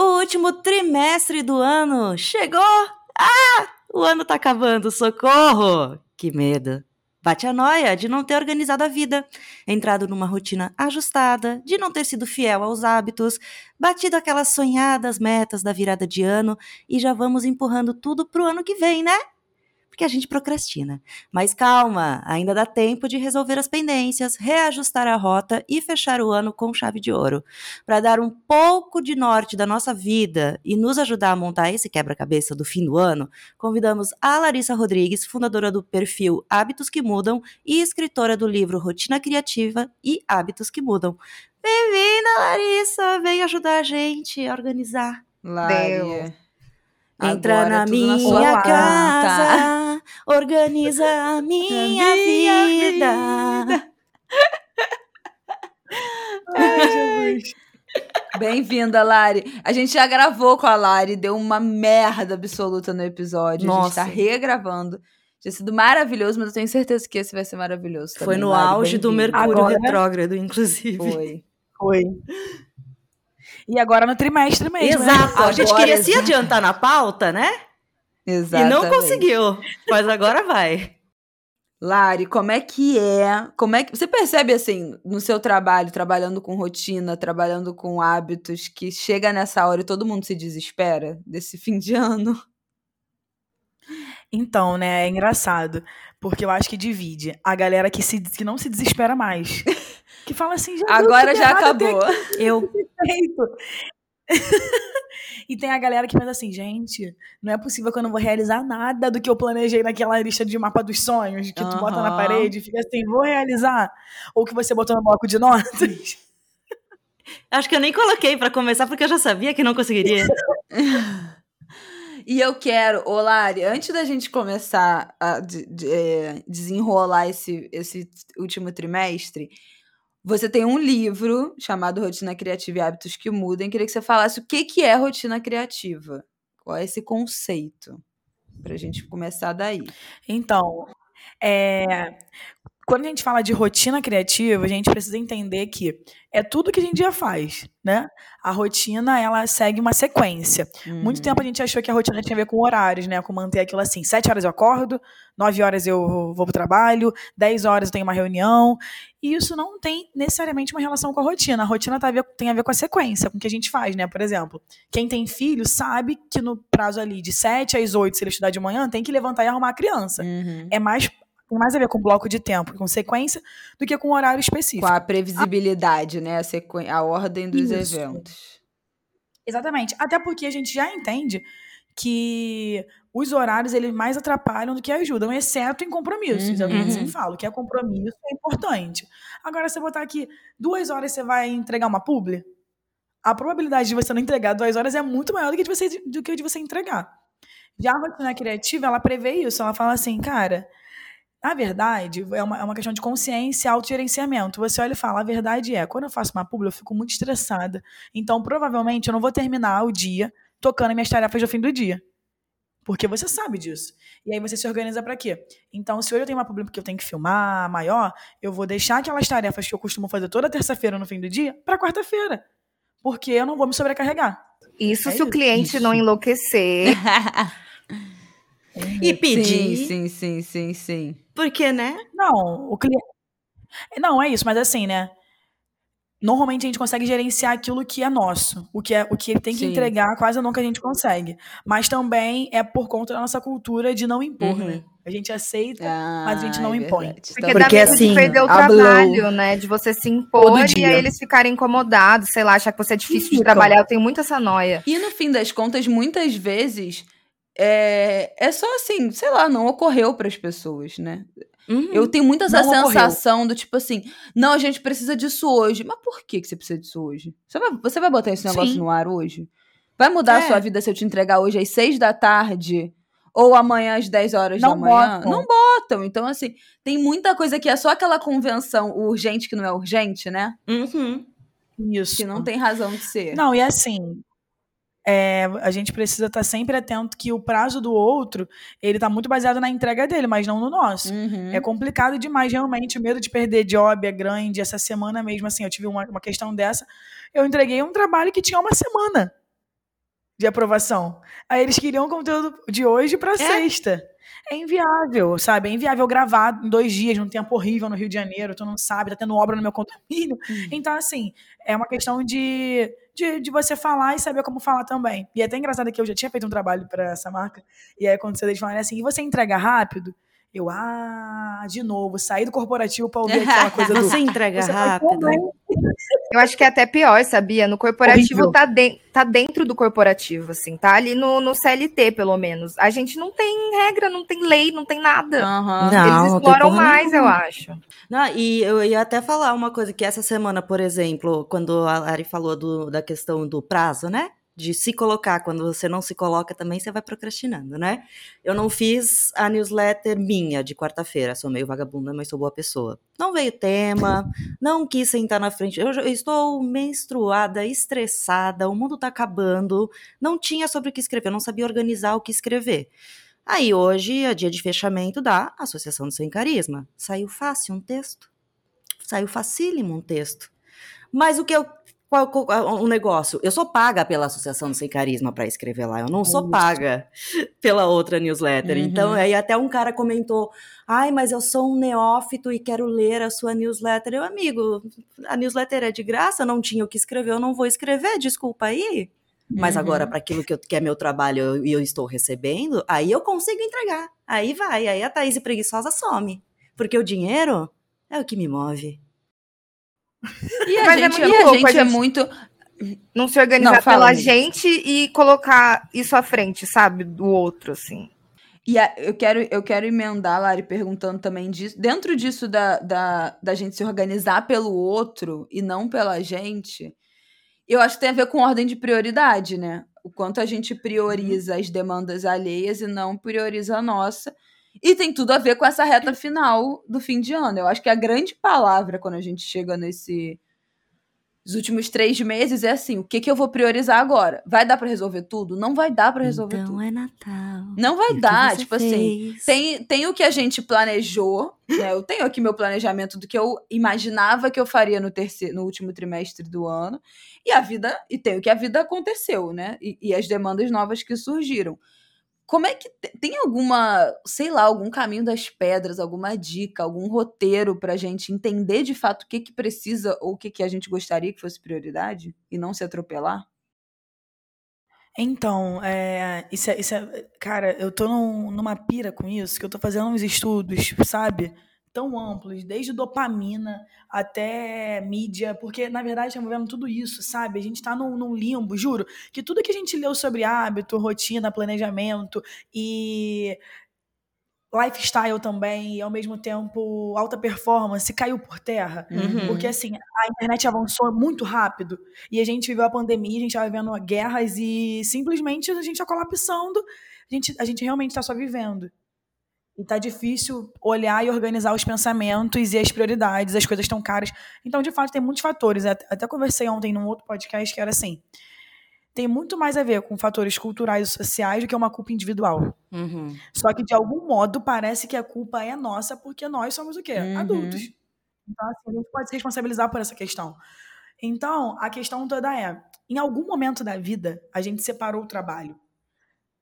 O último trimestre do ano chegou! Ah! O ano tá acabando, socorro! Que medo! Bate a noia de não ter organizado a vida, entrado numa rotina ajustada, de não ter sido fiel aos hábitos, batido aquelas sonhadas metas da virada de ano e já vamos empurrando tudo pro ano que vem, né? Porque a gente procrastina. Mas calma, ainda dá tempo de resolver as pendências, reajustar a rota e fechar o ano com chave de ouro. Para dar um pouco de norte da nossa vida e nos ajudar a montar esse quebra-cabeça do fim do ano, convidamos a Larissa Rodrigues, fundadora do perfil Hábitos que Mudam e escritora do livro Rotina Criativa e Hábitos que Mudam. Bem-vinda, Larissa! Vem ajudar a gente a organizar. Lária. Entra Agora na é na minha sua casa, organiza a minha, vida. Bem-vinda, Lari. A gente já gravou com a Lari, deu uma merda absoluta no episódio. A gente Nossa. tá regravando. Tinha sido maravilhoso, mas eu tenho certeza que esse vai ser maravilhoso Foi também, no Lari. auge do. Mercúrio Agora- retrógrado, inclusive. Foi. Foi. E agora no trimestre mesmo. né? Exato. A gente Agora, queria se adiantar na pauta, né? Exatamente. E não conseguiu. Mas agora vai. Lari, como é que é? Como é que você percebe assim no seu trabalho, trabalhando com rotina, trabalhando com hábitos, que chega nessa hora e todo mundo se desespera desse fim de ano? Então, né, é engraçado. Porque eu acho que divide a galera que, se, que não se desespera mais. Que fala assim, já Agora já acabou. Eu. e tem a galera que pensa assim, gente, não é possível que eu não vou realizar nada do que eu planejei naquela lista de mapa dos sonhos, que tu bota na parede e fica assim, vou realizar. Ou que você botou no bloco de notas. Acho que eu nem coloquei pra começar, porque eu já sabia que não conseguiria. E eu quero, ô Lari, antes da gente começar a de- de- é, desenrolar esse, esse último trimestre, você tem um livro chamado Rotina Criativa e Hábitos que Mudam. Queria que você falasse o que, que é rotina criativa. Qual é esse conceito? Pra gente começar daí. Então, é, quando a gente fala de rotina criativa, a gente precisa entender que é tudo que a gente já faz, né? A rotina, ela segue uma sequência. Muito Uhum. tempo a gente achou que a rotina tinha a ver com horários, né? Com manter aquilo assim, sete horas eu acordo, nove horas eu vou pro trabalho, dez horas eu tenho uma reunião. E isso não tem necessariamente uma relação com a rotina. A rotina tá a ver- tem a ver com a sequência, com o que a gente faz, né? Por exemplo, quem tem filho sabe que no prazo ali de sete às oito, se ele estudar de manhã, tem que levantar e arrumar a criança. Uhum. É mais, tem mais a ver com bloco de tempo, com sequência, do que com horário específico. Com a previsibilidade, né? A, sequ... a ordem dos Isso. eventos. Exatamente. Até porque a gente já entende que os horários eles mais atrapalham do que ajudam, exceto em compromissos. É que eu Uhum. sempre falo, que é compromisso é importante. Agora, você botar aqui duas horas você vai entregar uma publi, a probabilidade de você não entregar duas horas é muito maior do que de você, do que de você entregar. Já a rotina criativa, ela prevê isso. Ela fala assim, cara, na verdade, é uma, é uma questão de consciência e autogerenciamento. Você olha e fala, a verdade é, quando eu faço uma publi, eu fico muito estressada. Então, provavelmente, eu não vou terminar o dia tocando minhas tarefas do fim do dia. Porque você sabe disso. E aí você se organiza pra quê? Então, se hoje eu tenho uma publi que eu tenho que filmar maior, eu vou deixar aquelas tarefas que eu costumo fazer toda terça-feira no fim do dia pra quarta-feira. Porque eu não vou me sobrecarregar. Isso É se o isso. cliente Isso. não enlouquecer. E pedir. Sim, sim, sim, sim, sim. Porque, né? Não, o cliente. Não, é isso, mas assim, né? normalmente a gente consegue gerenciar aquilo que é nosso. O que, é, o que tem que Sim. entregar, quase nunca a gente consegue. Mas também é por conta da nossa cultura de não impor, Uhum. né? A gente aceita, Ah, mas a gente não é impõe. Porque, dá Porque, medo assim, de perder o trabalho, né? De você se impor Todo e dia. aí eles ficarem incomodados, sei lá, achar que você é difícil de Ficam. trabalhar. Eu tenho muito essa noia. E no fim das contas, muitas vezes é, é só assim, sei lá, não ocorreu para as pessoas, né? Uhum. Eu tenho muito essa Não ocorreu. sensação do tipo assim, não, a gente precisa disso hoje. Mas por que, que você precisa disso hoje? Você vai, você vai botar esse negócio Sim. no ar hoje? Vai mudar a É. sua vida se eu te entregar hoje às seis da tarde? Ou amanhã às 10 horas Não da manhã? botam. Não botam. Então, assim, tem muita coisa que é só aquela convenção urgente que não é urgente, né? Uhum. Isso. Que não tem razão de ser. Não, e assim, é, a gente precisa estar sempre atento que o prazo do outro, ele tá muito baseado na entrega dele, mas não no nosso. Uhum. É complicado demais, realmente. O medo de perder job é grande. Essa semana mesmo, assim, eu tive uma, uma questão dessa. Eu entreguei um trabalho que tinha uma semana de aprovação. Aí eles queriam o conteúdo de hoje para sexta. É inviável, sabe? É inviável gravar em dois dias, num tempo horrível no Rio de Janeiro. Tu não sabe, tá tendo obra no meu condomínio. Então, assim, é uma questão de, de, de você falar e saber como falar também. E é até engraçado que eu já tinha feito um trabalho para essa marca. E aí aconteceu eles falarem assim: e você entrega rápido? Eu, ah, de novo, saí do corporativo pra ouvir aquela coisa do. Você entrega Você rápido. também. Eu acho que é até pior, sabia? No corporativo Horrível. tá, de- tá dentro do corporativo, assim, tá ali no, no CLT, pelo menos. A gente não tem regra, não tem lei, não tem nada. Aham. Não, Eles exploram mais, eu acho. Não, e eu ia até falar uma coisa que essa semana, por exemplo, quando a Lari falou do- da questão do prazo, né? De se colocar, quando você não se coloca também, você vai procrastinando, né? Eu não fiz a newsletter minha de quarta-feira, sou meio vagabunda, mas sou boa pessoa. Não veio tema, não quis sentar na frente. Eu, estou menstruada, estressada, o mundo tá acabando, não tinha sobre o que escrever, não sabia organizar o que escrever. Aí hoje é dia de fechamento da Associação do Sem Carisma. Saiu fácil um texto. Saiu facílimo um texto. Mas o que eu. Qual, qual- o negócio? Eu sou paga pela Associação do Sem Carisma para escrever lá. Eu não sou paga pela outra newsletter. Uhum. Então, aí até um cara comentou: ai, mas eu sou um neófito e quero ler a sua newsletter. Eu, amigo, a newsletter é de graça, não tinha o que escrever, eu não vou escrever, desculpa aí. Mas Uhum. agora, para aquilo que, eu- que é meu trabalho e eu, estou recebendo, aí eu consigo entregar. Aí vai, aí a Thaís preguiçosa some. Porque o dinheiro é o que me move. E a Mas é gente, muito e a louco, a gente é gente- muito. Não se organizar Não, pela amiga. gente e colocar isso à frente, sabe? Do outro, assim. E a- eu quero, eu quero emendar, Lari, perguntando também disso. Dentro disso da, da, da gente se organizar pelo outro e não pela gente, eu acho que tem a ver com ordem de prioridade, né? O quanto a gente prioriza as demandas alheias e não prioriza a nossa. E tem tudo a ver com essa reta final do fim de ano. Eu acho que a grande palavra quando a gente chega nesse. Os últimos três meses é assim: o que, que eu vou priorizar agora? Vai dar pra resolver tudo? Não vai dar pra resolver então tudo. é Natal. Não E vai que dar, tipo assim. fez? Tem, tem o que a gente planejou, né? Eu tenho aqui meu planejamento do que eu imaginava que eu faria no terceiro, no último trimestre do ano. E a vida, e tem o que a vida aconteceu, né? E, e as demandas novas que surgiram. Como é que te- tem alguma, sei lá, algum caminho das pedras, alguma dica, algum roteiro pra gente entender de fato o que que precisa ou o que que a gente gostaria que fosse prioridade e não se atropelar? Então, é, isso, é, isso é- Cara, eu tô num- numa pira com isso, que eu tô fazendo uns estudos, sabe? Tão amplos, desde dopamina até mídia, porque, na verdade, estamos vendo tudo isso, sabe? A gente tá num, num limbo, juro, que tudo que a gente leu sobre hábito, rotina, planejamento e lifestyle também, e ao mesmo tempo alta performance, caiu por terra. Uhum. Porque assim, a internet avançou muito rápido e a gente viveu a pandemia, a gente estava vivendo guerras e simplesmente a gente está colapsando. A gente, a gente realmente está só vivendo. E tá difícil olhar e organizar os pensamentos e as prioridades, as coisas estão caras. Então, de fato, tem muitos fatores. Até, conversei ontem num outro podcast que era assim: tem muito mais a ver com fatores culturais e sociais do que uma culpa individual. Uhum. Só que, de algum modo, parece que a culpa é nossa porque nós somos o quê? Uhum. Adultos. Então, assim, a gente pode se responsabilizar por essa questão. Então, a questão toda é: em algum momento da vida, a gente separou o trabalho.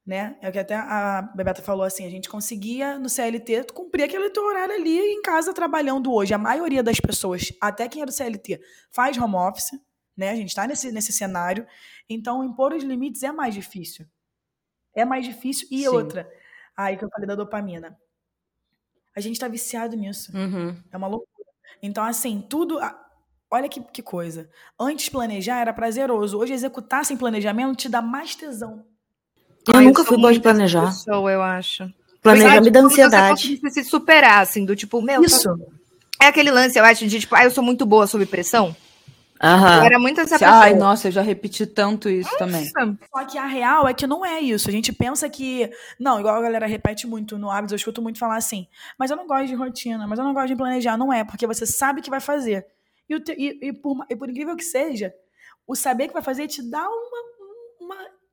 Né? É o que até a Bebeta falou assim, a gente conseguia no CLT cumprir aquele teu horário ali em casa trabalhando hoje. A maioria das pessoas, até quem é do CLT, faz home office, né? A gente está nesse, nesse cenário. Então, impor os limites é mais difícil. É mais difícil. E Sim. outra, aí que eu falei da dopamina. A gente tá viciado nisso. Uhum. É uma loucura. Então, assim, tudo. Olha que, que coisa. Antes planejar era prazeroso. Hoje executar sem planejamento te dá mais tesão. Eu Ai, nunca sou fui boa de planejar. Pessoa, eu acho. Planejar me dá ansiedade. Você se superar, assim, do tipo, meu, Isso. é aquele lance, eu acho, de tipo, ah, eu sou muito boa sob pressão. Eu Aham. era muito essa pessoa. Ai, nossa, eu já repeti tanto isso também. Nossa, Só que a real é que não é isso. A gente pensa que. Não, igual a galera repete muito no hábitos, eu escuto muito falar assim. Mas eu não gosto de rotina, mas eu não gosto de planejar. Não é, porque você sabe que vai fazer. E, o te- e- e por, e por incrível que seja, o saber que vai fazer te dá uma,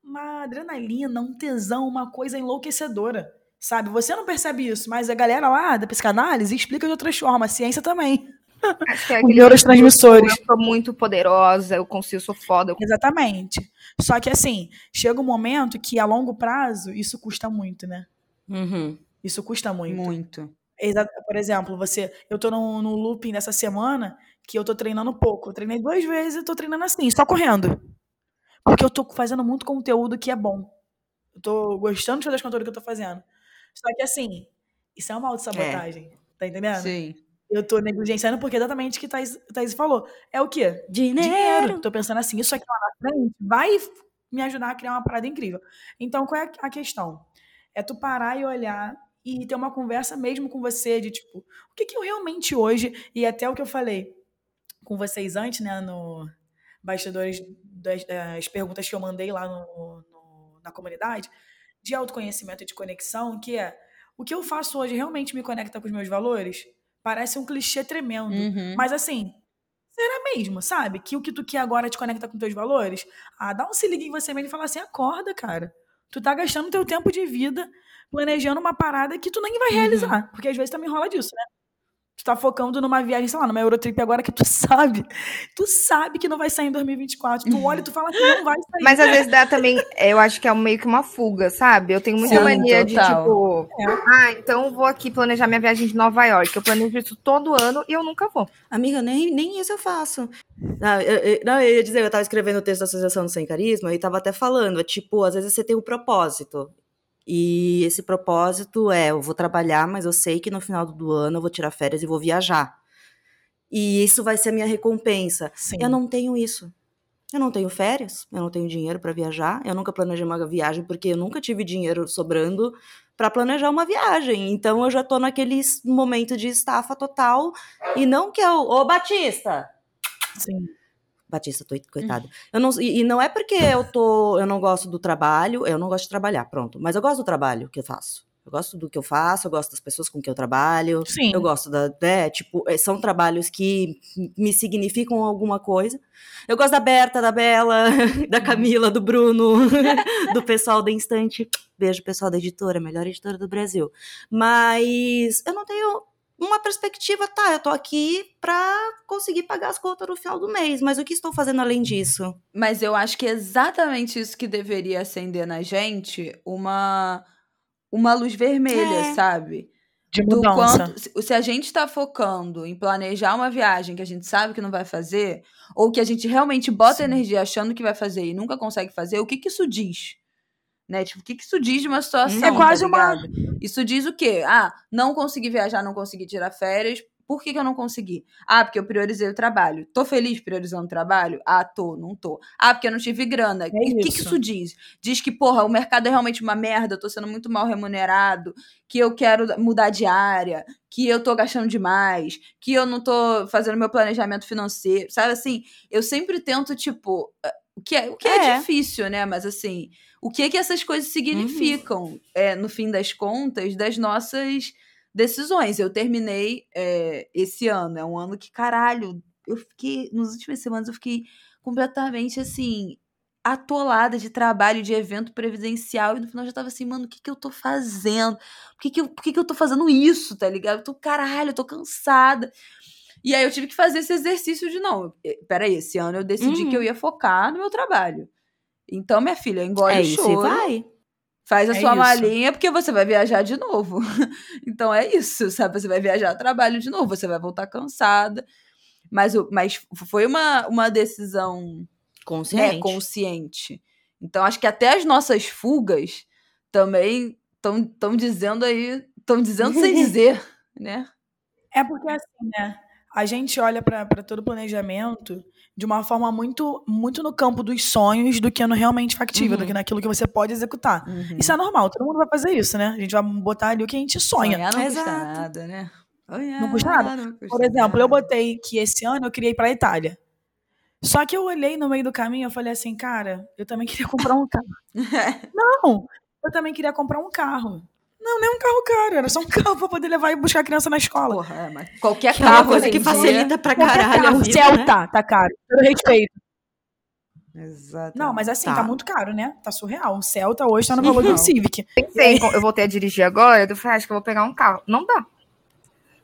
uma, adrenalina, um tesão, uma coisa enlouquecedora. Sabe? Você não percebe isso, mas a galera lá da psicanálise explica de outras formas. A ciência também. acho que é Os neurotransmissores. Eu sou muito poderosa, eu consigo, eu sou foda. eu- Exatamente. Só que assim, chega um momento que a longo prazo isso custa muito, né? Uhum. Isso custa muito. Muito. Por exemplo, você, eu tô no, no looping dessa semana que eu tô treinando pouco. Eu treinei duas vezes e tô treinando assim, só correndo. Porque eu tô fazendo muito conteúdo que é bom. Eu tô gostando de fazer os conteúdos que eu tô fazendo. Só que assim, isso é uma autossabotagem. Tá entendendo? Sim. Eu tô negligenciando porque é exatamente o que Thaís, Thaís falou. É o quê? Dinheiro. dinheiro. Tô pensando assim, isso aqui lá na frente vai me ajudar a criar uma parada incrível. Então, qual é a questão? É tu parar e olhar e ter uma conversa mesmo com você de tipo, o que que eu realmente hoje, e até o que eu falei com vocês antes, né, no bastidores das, das perguntas que eu mandei lá no, no- na comunidade, de autoconhecimento e de conexão, que é, o que eu faço hoje realmente me conecta com os meus valores? Parece um clichê tremendo. Uhum. Mas assim, será mesmo, sabe? Que o que tu quer agora te conecta com teus valores? Ah, dá um se liga em você mesmo e fala assim: acorda, cara. Tu tá gastando teu tempo de vida planejando uma parada que tu nem vai realizar. Porque às vezes também rola disso, né? Tu tá focando numa viagem, sei lá, numa Eurotrip agora que tu sabe. Tu sabe que não vai sair em 2024. Tu olha e tu fala assim, não vai sair. Mas às vezes dá também, eu acho que é meio que uma fuga, sabe? Eu tenho muita Sim, mania de, total. tipo, ah, então eu vou aqui planejar minha viagem de Nova York. Eu planejo isso todo ano e eu nunca vou. Amiga, nem, nem isso eu faço. Não eu, eu- não, eu ia dizer, eu tava escrevendo o texto da Associação do Sem Carisma e tava até falando, é tipo, às vezes você tem um propósito. E esse propósito é, eu vou trabalhar, mas eu sei que no final do ano eu vou tirar férias e vou viajar. E isso vai ser a minha recompensa. Sim. Eu não tenho isso. Eu não tenho férias, eu não tenho dinheiro para viajar, eu nunca planejei uma viagem porque eu nunca tive dinheiro sobrando para planejar uma viagem. Então eu já tô naquele momento de estafa total e não que eu, ô Batista, Sim. Batista, tô, coitado. Eu não, e, e não é porque eu tô, eu não gosto do trabalho, eu não gosto de trabalhar, pronto. Mas eu gosto do trabalho que eu faço. Eu gosto do que eu faço, eu gosto das pessoas com que eu trabalho. Sim. Eu gosto da, né, tipo, eh, são trabalhos que me significam alguma coisa. Eu gosto da Berta, da Bela, da Camila, do Bruno, do pessoal da Instante. Beijo, pessoal da editora, melhor editora do Brasil. Mas eu não tenho uma perspectiva, tá, eu tô aqui pra conseguir pagar as contas no final do mês, mas o que estou fazendo além disso? Mas eu acho que é exatamente isso que deveria acender na gente uma, uma luz vermelha, É. sabe? De Do mudança. quanto, se, se a gente tá focando em planejar uma viagem que a gente sabe que não vai fazer, ou que a gente realmente bota Sim. energia achando que vai fazer e nunca consegue fazer, o que que isso diz? Né? Tipo, o que que isso diz de uma situação? É quase tá uma-? Isso diz o quê? Ah, não consegui viajar, não consegui tirar férias. Por que, que eu não consegui? Ah, porque eu priorizei o trabalho. Tô feliz priorizando o trabalho? Ah, tô, não tô. Ah, porque eu não tive grana. E o que, que isso. isso diz? Diz que, porra, o mercado é realmente uma merda, eu tô sendo muito mal remunerado, que eu quero mudar de área, que eu tô gastando demais, que eu não tô fazendo meu planejamento financeiro. Sabe assim? Eu sempre tento, tipo. O que é, o que é. É. difícil, né? Mas assim, o que que essas coisas significam, é, no fim das contas, das nossas decisões. Eu terminei é, esse ano, é um ano que, caralho, eu fiquei, nas últimas semanas, eu fiquei completamente assim, atolada de trabalho, de evento previdencial, e no final eu já tava assim, mano, o que que eu tô fazendo? Por que que eu, por que que eu tô fazendo isso, tá ligado? Eu tô, caralho, eu tô cansada. E aí eu tive que fazer esse exercício de, não, peraí, esse ano eu decidi Uhum. que eu ia focar no meu trabalho. Então, minha filha, engole é o isso e choro vai. Faz a É sua isso. malinha porque você vai viajar de novo. então é isso, sabe? Você vai viajar a trabalho de novo, você vai voltar cansada. Mas, o- mas foi uma, uma decisão né, Consciente. consciente. Então acho que até as nossas fugas também estão dizendo aí, estão dizendo sem dizer, né? É porque assim, né? A gente olha para todo o planejamento de uma forma muito, muito no campo dos sonhos do que no realmente factível, do Uhum. que naquilo que você pode executar. Uhum. Isso é normal, todo mundo vai fazer isso, né? A gente vai botar ali o que a gente sonha. Sonhar não custa Exato. nada, né? Sonhar Não custa nada. não custa Por exemplo, nada. eu botei que esse ano eu queria ir pra Itália. Só que eu olhei no meio do caminho e falei assim, cara, eu também queria comprar um carro. Não, eu também queria comprar um carro. Não, nem um carro caro, era só um carro pra poder levar e buscar a criança na escola. Porra, é, mas qualquer Que é uma carro coisa hoje que facilita pra caralho a carro, vida, né? Celta, tá caro. Eu respeito. Exatamente. Não, mas assim, tá. Tá. muito caro, né? Tá surreal. O Celta hoje tá no valor do Civic. Pensei, eu voltei a dirigir agora, eu falei, acho que eu vou pegar um carro. Não dá.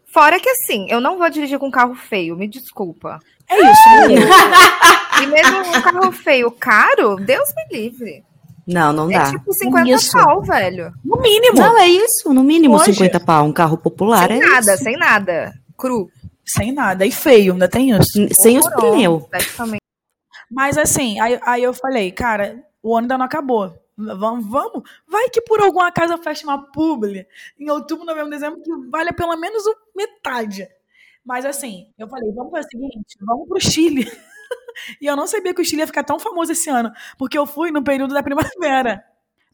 Fora que assim, eu não vou dirigir com um carro feio, me desculpa. É isso, menino. E mesmo um carro feio caro, Deus me livre. Não, não dá. É tipo 50 Isso. pau, velho. No mínimo. Não, é isso. No mínimo Hoje- 50 pau. Um carro popular sem é nada, isso. sem nada. Cru. Sem nada. E feio, ainda tem isso. Sem os pneus. praticamente. Mas assim, aí, aí eu falei, cara, o ano ainda não acabou. Vamos, vamos. Vai que por alguma casa fecha uma publi em outubro, novembro, dezembro, que valha pelo menos metade. Mas assim, eu falei, vamos fazer o seguinte, vamos pro Chile. e eu não sabia que o Chile ia ficar tão famoso esse ano, porque eu fui no período da primavera.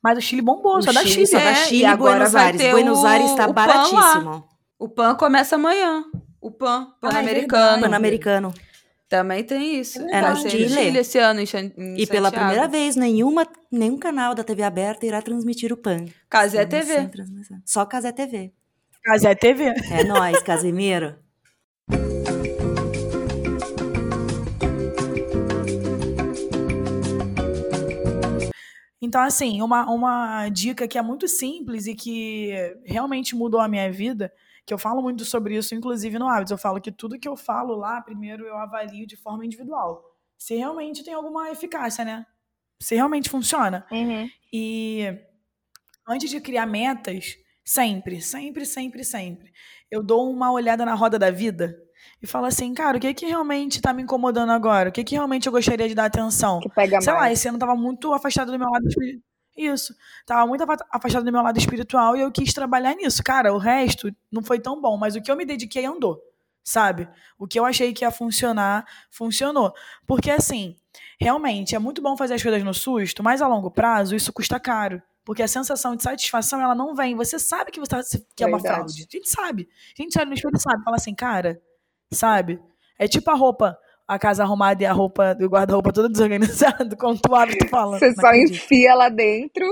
Mas o Chile bombou, O só da Chile, Chile. só da é, Chile e e agora Buenos Aires. ter Buenos o- Aires tá o PAN lá. baratíssimo. O PAN começa amanhã. O PAN, Ah, é Pan-Americano. Pan-Americano. Também tem isso. É Vai no Chile. Chile esse ano em, em E pela Santiago. primeira vez, nenhuma, nenhum canal da TV aberta irá transmitir o PAN. Casé TV. sem transmissão. Só Casé TV. Casé TV. É nóis, Casimiro. Então, assim, uma, uma dica que é muito simples e que realmente mudou a minha vida, que eu falo muito sobre isso, inclusive no Hábitos. Eu falo que tudo que eu falo lá, primeiro eu avalio de forma individual. Se realmente tem alguma eficácia, né? Se realmente funciona. E antes de criar metas, sempre, sempre, sempre, sempre, eu dou uma olhada na roda da vida e falo assim, cara, o que que realmente tá me incomodando agora? O que que realmente eu gostaria de dar atenção? Que pega Sei lá, mais. esse ano tava muito afastado do meu lado espiritual. Isso. Tava muito afa- afastado do meu lado espiritual e eu quis trabalhar nisso. Cara, o resto não foi tão bom, mas o que eu me dediquei andou. Sabe? O que eu achei que ia funcionar, funcionou. Porque assim, realmente é muito bom fazer as coisas no susto, mas a longo prazo isso custa caro. Porque a sensação de satisfação, ela não vem. Você sabe que você tá, que é uma fraude. A gente sabe. A gente olha no espelho e sabe. Fala assim, cara, sabe? É tipo a roupa, a casa arrumada e a roupa do guarda-roupa todo desorganizado. Quando tu abre, tu fala. Você "Não só acredito." enfia lá dentro.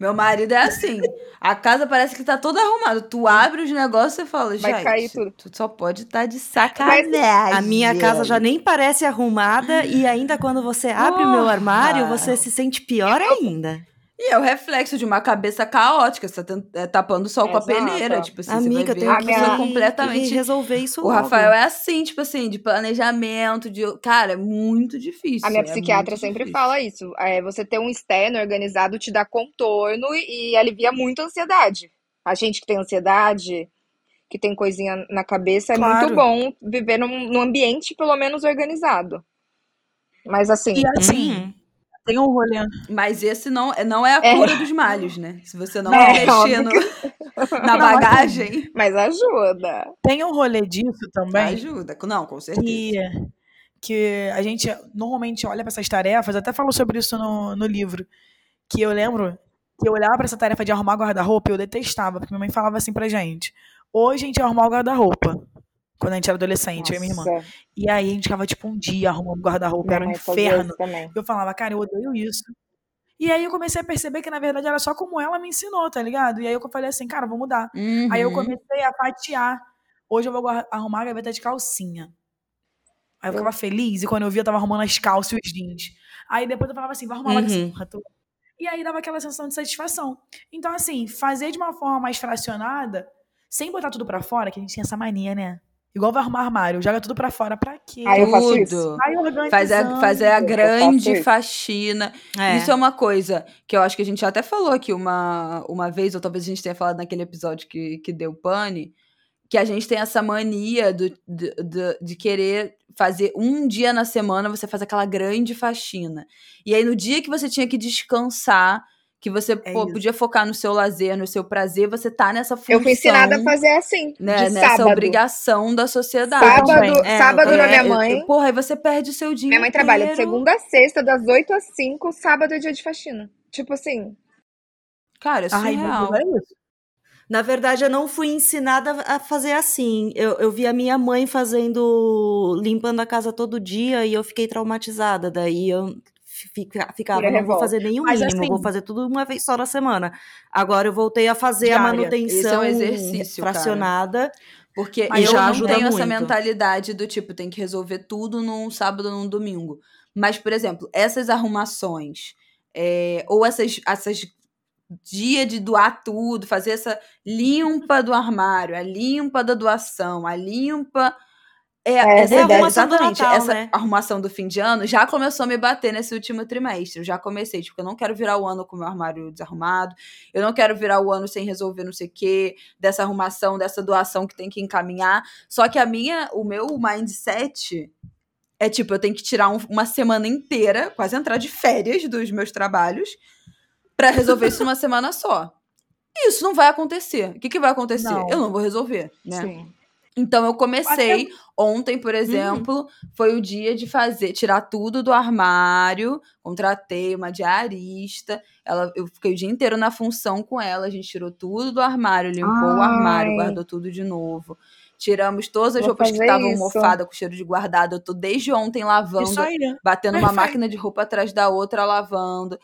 Meu marido é assim. A casa parece que tá toda arrumada. Tu abre os negócios e fala, Vai cair tudo. tu só pode estar de sacanagem. A minha casa já nem parece arrumada e ainda quando você abre o meu armário, você se sente pior ainda. E é o reflexo de uma cabeça caótica. Você tá é, tapando o sol com a Exato. peneira. Tipo assim, Amiga, você vai ver tenho a que é completamente... resolver isso O logo. Rafael é assim, tipo assim, de planejamento, de... Cara, é muito difícil. A minha é psiquiatra sempre difícil. fala isso. É, você ter um externo organizado te dá contorno e, e alivia muito a ansiedade. A gente que tem ansiedade, que tem coisinha na cabeça, é Claro. muito bom viver num, num ambiente pelo menos organizado. Mas assim, E assim, Uhum. Tem um rolê. Mas esse não, não é a É. cura dos males, né? Se você não É, mexer óbvio no- na Não, bagagem, mas ajuda. Tem um rolê disso também. ajuda. Não, com certeza. que, que a gente normalmente olha para essas tarefas, até falo sobre isso no, no livro, que eu lembro que eu olhava para essa tarefa de arrumar guarda-roupa e eu detestava, porque minha mãe falava assim pra gente, hoje a gente ia arrumar o guarda-roupa, quando a gente era adolescente, eu e minha irmã. Nossa, E aí a gente ficava tipo um dia arrumando guarda-roupa, era um inferno. Eu falava, cara, eu odeio isso. E aí eu comecei a perceber que na verdade era só como ela me ensinou, tá ligado? E aí eu falei assim, cara, vou mudar. Aí eu Uhum. comecei a fatiar. Hoje eu vou arrumar a gaveta de calcinha. Aí eu ficava feliz, e quando eu via, eu tava arrumando as calças e os jeans. Aí depois eu falava assim, vai arrumar logo Uhum. porra toda. E aí dava aquela sensação de satisfação. Então, assim, fazer de uma forma mais fracionada, sem botar tudo pra fora, que a gente tem essa mania, né? Igual vai arrumar armário, joga tudo pra fora. Pra quê? Ah, eu faço isso. Fazer a, fazer a grande faxina. É. Isso é uma coisa que eu acho que a gente até falou aqui uma, uma vez, ou talvez a gente tenha falado naquele episódio que, que deu pane, que a gente tem essa mania do, de, de, de querer fazer um dia na semana, você faz aquela grande faxina. E aí, no dia que você tinha que descansar, que você É pô, podia focar no seu lazer, no seu prazer, você tá nessa função. Eu fui ensinada a fazer assim, né, de nessa sábado. obrigação da sociedade. Sábado. É, sábado eu na também. minha mãe. Porra, aí você perde o seu dia Minha mãe trabalha de inteiro. segunda a sexta, das 8 às 5, sábado é dia de faxina. Tipo assim, Cara, é Ai, surreal. Deus, é isso. Na verdade, eu não fui ensinada a fazer assim. Eu, eu vi a minha mãe fazendo, limpando a casa todo dia e eu fiquei traumatizada. Daí eu fica, ficava, não vou fazer nenhum Mas mínimo, assim- vou fazer tudo uma vez só na semana. Agora eu voltei a fazer a Diária. manutenção Esse é um exercício, cara. fracionada. Porque eu já não tenho essa muito. mentalidade do tipo, tem que resolver tudo num sábado ou num domingo. Mas, por exemplo, essas arrumações, é, ou essas, essas dia de doar tudo, fazer essa limpa do armário, a limpa da doação, a limpa. É, É, essa- é a arrumação do exatamente, Natal, essa né? arrumação do fim de ano já começou a me bater nesse último trimestre. Eu já comecei, tipo, eu não quero virar o ano com o meu armário desarrumado, eu não quero virar o ano sem resolver não sei o quê, dessa arrumação, dessa doação que tem que encaminhar. Só que a minha, o meu mindset é tipo, eu tenho que tirar um- uma semana inteira, quase entrar de férias dos meus trabalhos, pra resolver isso numa semana só. E isso não vai acontecer. O que, que vai acontecer? Não. Eu não vou resolver, né? sim. Então eu comecei ontem, por exemplo, foi o dia de fazer, tirar tudo do armário. Contratei uma diarista. Ela, eu fiquei o dia inteiro na função com ela. A gente tirou tudo do armário, limpou o armário, Ai. guardou tudo de novo. Tiramos todas as Vou roupas que estavam mofadas com cheiro de guardado. Eu tô desde ontem lavando aí. batendo uma máquina de roupa atrás da outra, lavando.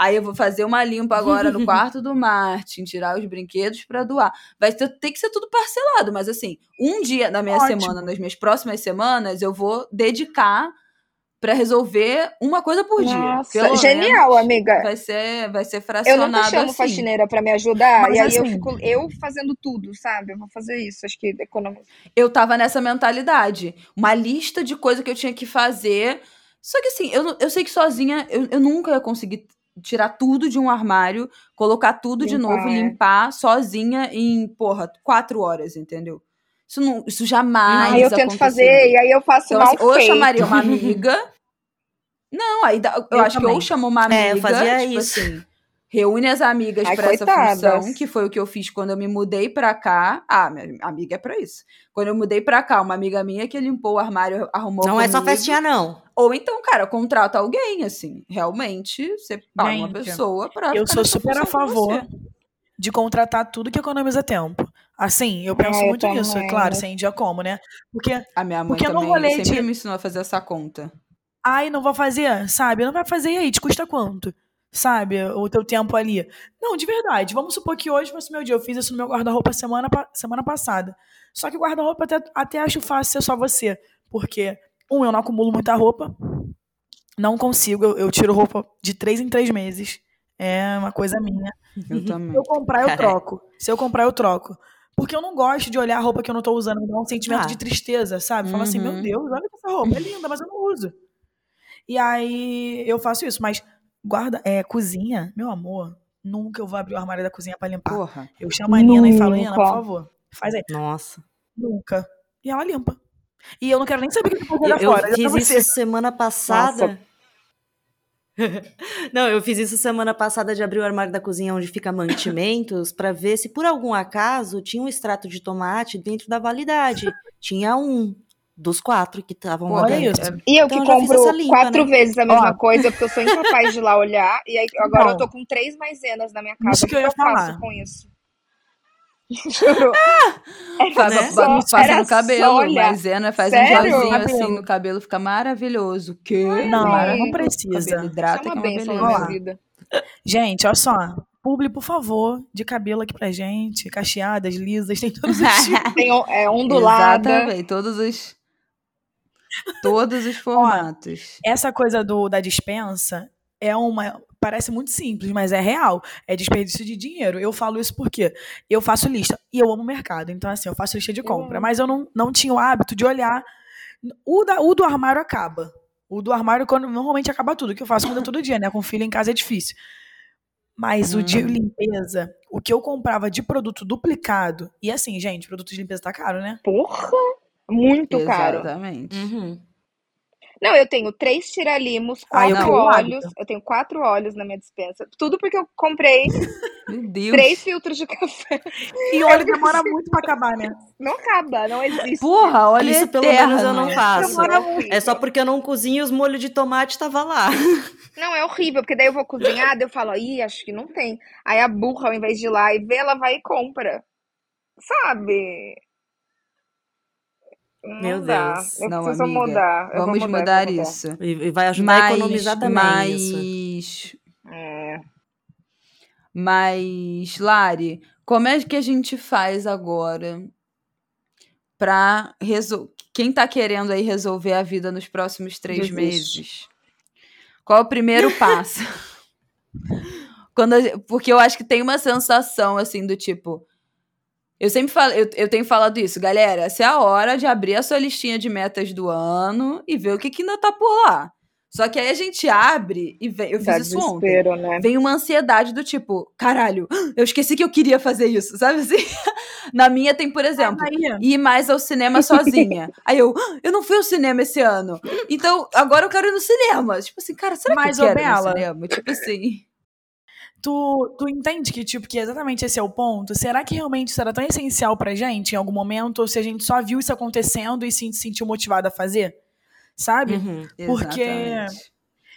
Aí eu vou fazer uma limpa agora no quarto do Martin, tirar os brinquedos pra doar. Vai ter, ter que ser tudo parcelado, mas assim, um dia na minha Ótimo. semana, nas minhas próximas semanas, eu vou dedicar pra resolver uma coisa por dia. Nossa, Pelo genial, menos amiga. Vai ser, vai ser Eu fracionado nunca chamo assim. faxineira pra me ajudar, Mas e aí eu assim- fico eu fazendo tudo, sabe? Eu vou fazer isso, acho que economiza. eu tava nessa mentalidade. Uma lista de coisas que eu tinha que fazer. Só que assim, eu, não- eu sei que sozinha eu, eu nunca ia conseguir tirar tudo de um armário, colocar tudo de Limpar, novo, é. limpar sozinha em, porra, quatro horas, entendeu? Isso, não, isso jamais Ah, eu tento fazer, e aí eu faço Então, mal assim, ou eu chamaria uma amiga. Não, aí eu, Eu acho que também. ou chamo uma amiga, É, eu fazia tipo isso. assim, reúne as amigas pra essa função, que foi o que eu fiz quando eu me mudei pra cá. Ah, minha amiga é pra isso. Quando eu mudei pra cá, uma amiga minha que limpou o armário, arrumou Não é só comigo. festinha, não. Ou então, cara, contrata alguém, assim. Realmente, você paga uma pessoa pra Eu sou super a favor de contratar tudo que economiza tempo. Assim, eu penso eu muito nisso, é também. claro, sem dia como, né? Porque, A minha mãe Porque no também rolê sempre de- me ensinou a fazer essa conta. ai, não vou fazer, sabe? Não vai fazer, e aí, te custa quanto? Sabe? O teu tempo ali. Não, de verdade. Vamos supor que hoje fosse meu dia. Eu fiz isso no meu guarda-roupa semana, semana passada. Só que o guarda-roupa até, até acho fácil ser só você. Porque, um, eu não acumulo muita roupa. Não consigo. Eu, eu tiro roupa de três em três meses. É uma coisa minha. Eu também. Se eu comprar, eu Caraca. troco. Se eu comprar, eu troco. Porque eu não gosto de olhar a roupa que eu não tô usando. Me dá um sentimento Ah. de tristeza, sabe? Fala assim, meu Uhum. Deus, olha essa roupa. É linda, mas eu não uso. E aí, eu faço isso. Mas, guarda, é, cozinha, meu amor, nunca eu vou abrir o armário da cozinha pra limpar. Porra. Eu chamo a Nina e falo, Nina, por favor, faz aí. Nossa. Nunca. E ela limpa. E eu não quero nem saber o que Eu, lá eu fora. já fiz pra você. isso semana passada. Não, eu fiz isso semana passada de abrir o armário da cozinha onde fica mantimentos pra ver se por algum acaso tinha um extrato de tomate dentro da validade. Tinha um dos quatro que estavam lá Olha dentro. isso. E eu Então, que eu já fiz compro essa limpa, quatro né? vezes a mesma Ó. coisa, porque eu sou incapaz de ir lá olhar. E aí agora Então. eu tô com três maizenas na minha casa. Isso O que eu ia eu faço falar. com isso? Juro. Era Faz, Né? só- passa no cabelo, olhar. maisena, faz Sério? um gelzinho assim no cabelo, fica maravilhoso. Que? Não, Ai, não precisa. Cabelo hidrata, é é uma uma beleza. Ó. vida. Gente, olha só. Publi, por favor, de cabelo aqui pra gente. Cacheadas, lisas, tem todos os tipos. Tem é, ondulada. Exatamente, todos os todos os formatos. Essa coisa do, da dispensa é uma. parece muito simples, mas é real. É desperdício de dinheiro. Eu falo isso porque eu faço lista e eu amo mercado. Então, assim, eu faço lista de compra. amo. Mas eu não, não tinha o hábito de olhar. O, da, o do armário acaba. O do armário, quando normalmente acaba tudo, que eu faço comida todo dia, né? Com filho em casa é difícil. Mas o de Hum. limpeza, o que eu comprava de produto duplicado, e assim, gente, produto de limpeza tá caro, né? Porra! Muito caro. Exatamente. Uhum. Não, eu tenho três tiralimos, Ah, eu quatro óleos. hábito. Eu tenho quatro óleos na minha dispensa. Tudo porque eu comprei três filtros de café. E óleo demora muito pra acabar, né? Não acaba, não existe. Porra, olha Isso pelo eterno. menos eu não faço. Demora muito. É só porque eu não cozinho e os molhos de tomate tava lá. Não, é horrível, porque daí eu vou cozinhar, daí eu falo, ih, acho que não tem. Aí a burra, ao invés de ir lá e ver, ela vai e compra. Sabe? Não Meu dá. Deus. Eu Não, preciso amiga, mudar. Eu Vamos mudar, mudar vou mudar. isso. E vai ajudar a economizar também isso. mas, É. mas, Lari, como é que a gente faz agora pra resolver? Quem tá querendo aí resolver a vida nos próximos três Desiste. meses? Qual é o primeiro passo? Quando a- porque eu acho que tem uma sensação assim do tipo. Eu sempre falo, eu, eu tenho falado isso, galera. Essa é a hora de abrir a sua listinha de metas do ano e ver o que, que ainda tá por lá. Só que aí a gente abre e vem. Eu Dá fiz isso ontem desespero, né? vem uma ansiedade do tipo, caralho, eu esqueci que eu queria fazer isso, sabe assim? Na minha tem, por exemplo, Aí, ir mais ao cinema sozinha. Aí eu, "Ah, eu não fui ao cinema esse ano. Então, agora eu quero ir no cinema. Tipo assim, cara, será Mas, que eu quero ir no cinema? Tipo assim. Tu, tu entende que, tipo, que exatamente esse é o ponto? Será que realmente isso era tão essencial pra gente em algum momento? Ou se a gente só viu isso acontecendo e se sentiu motivado a fazer? Sabe? Uhum. Porque- Exatamente.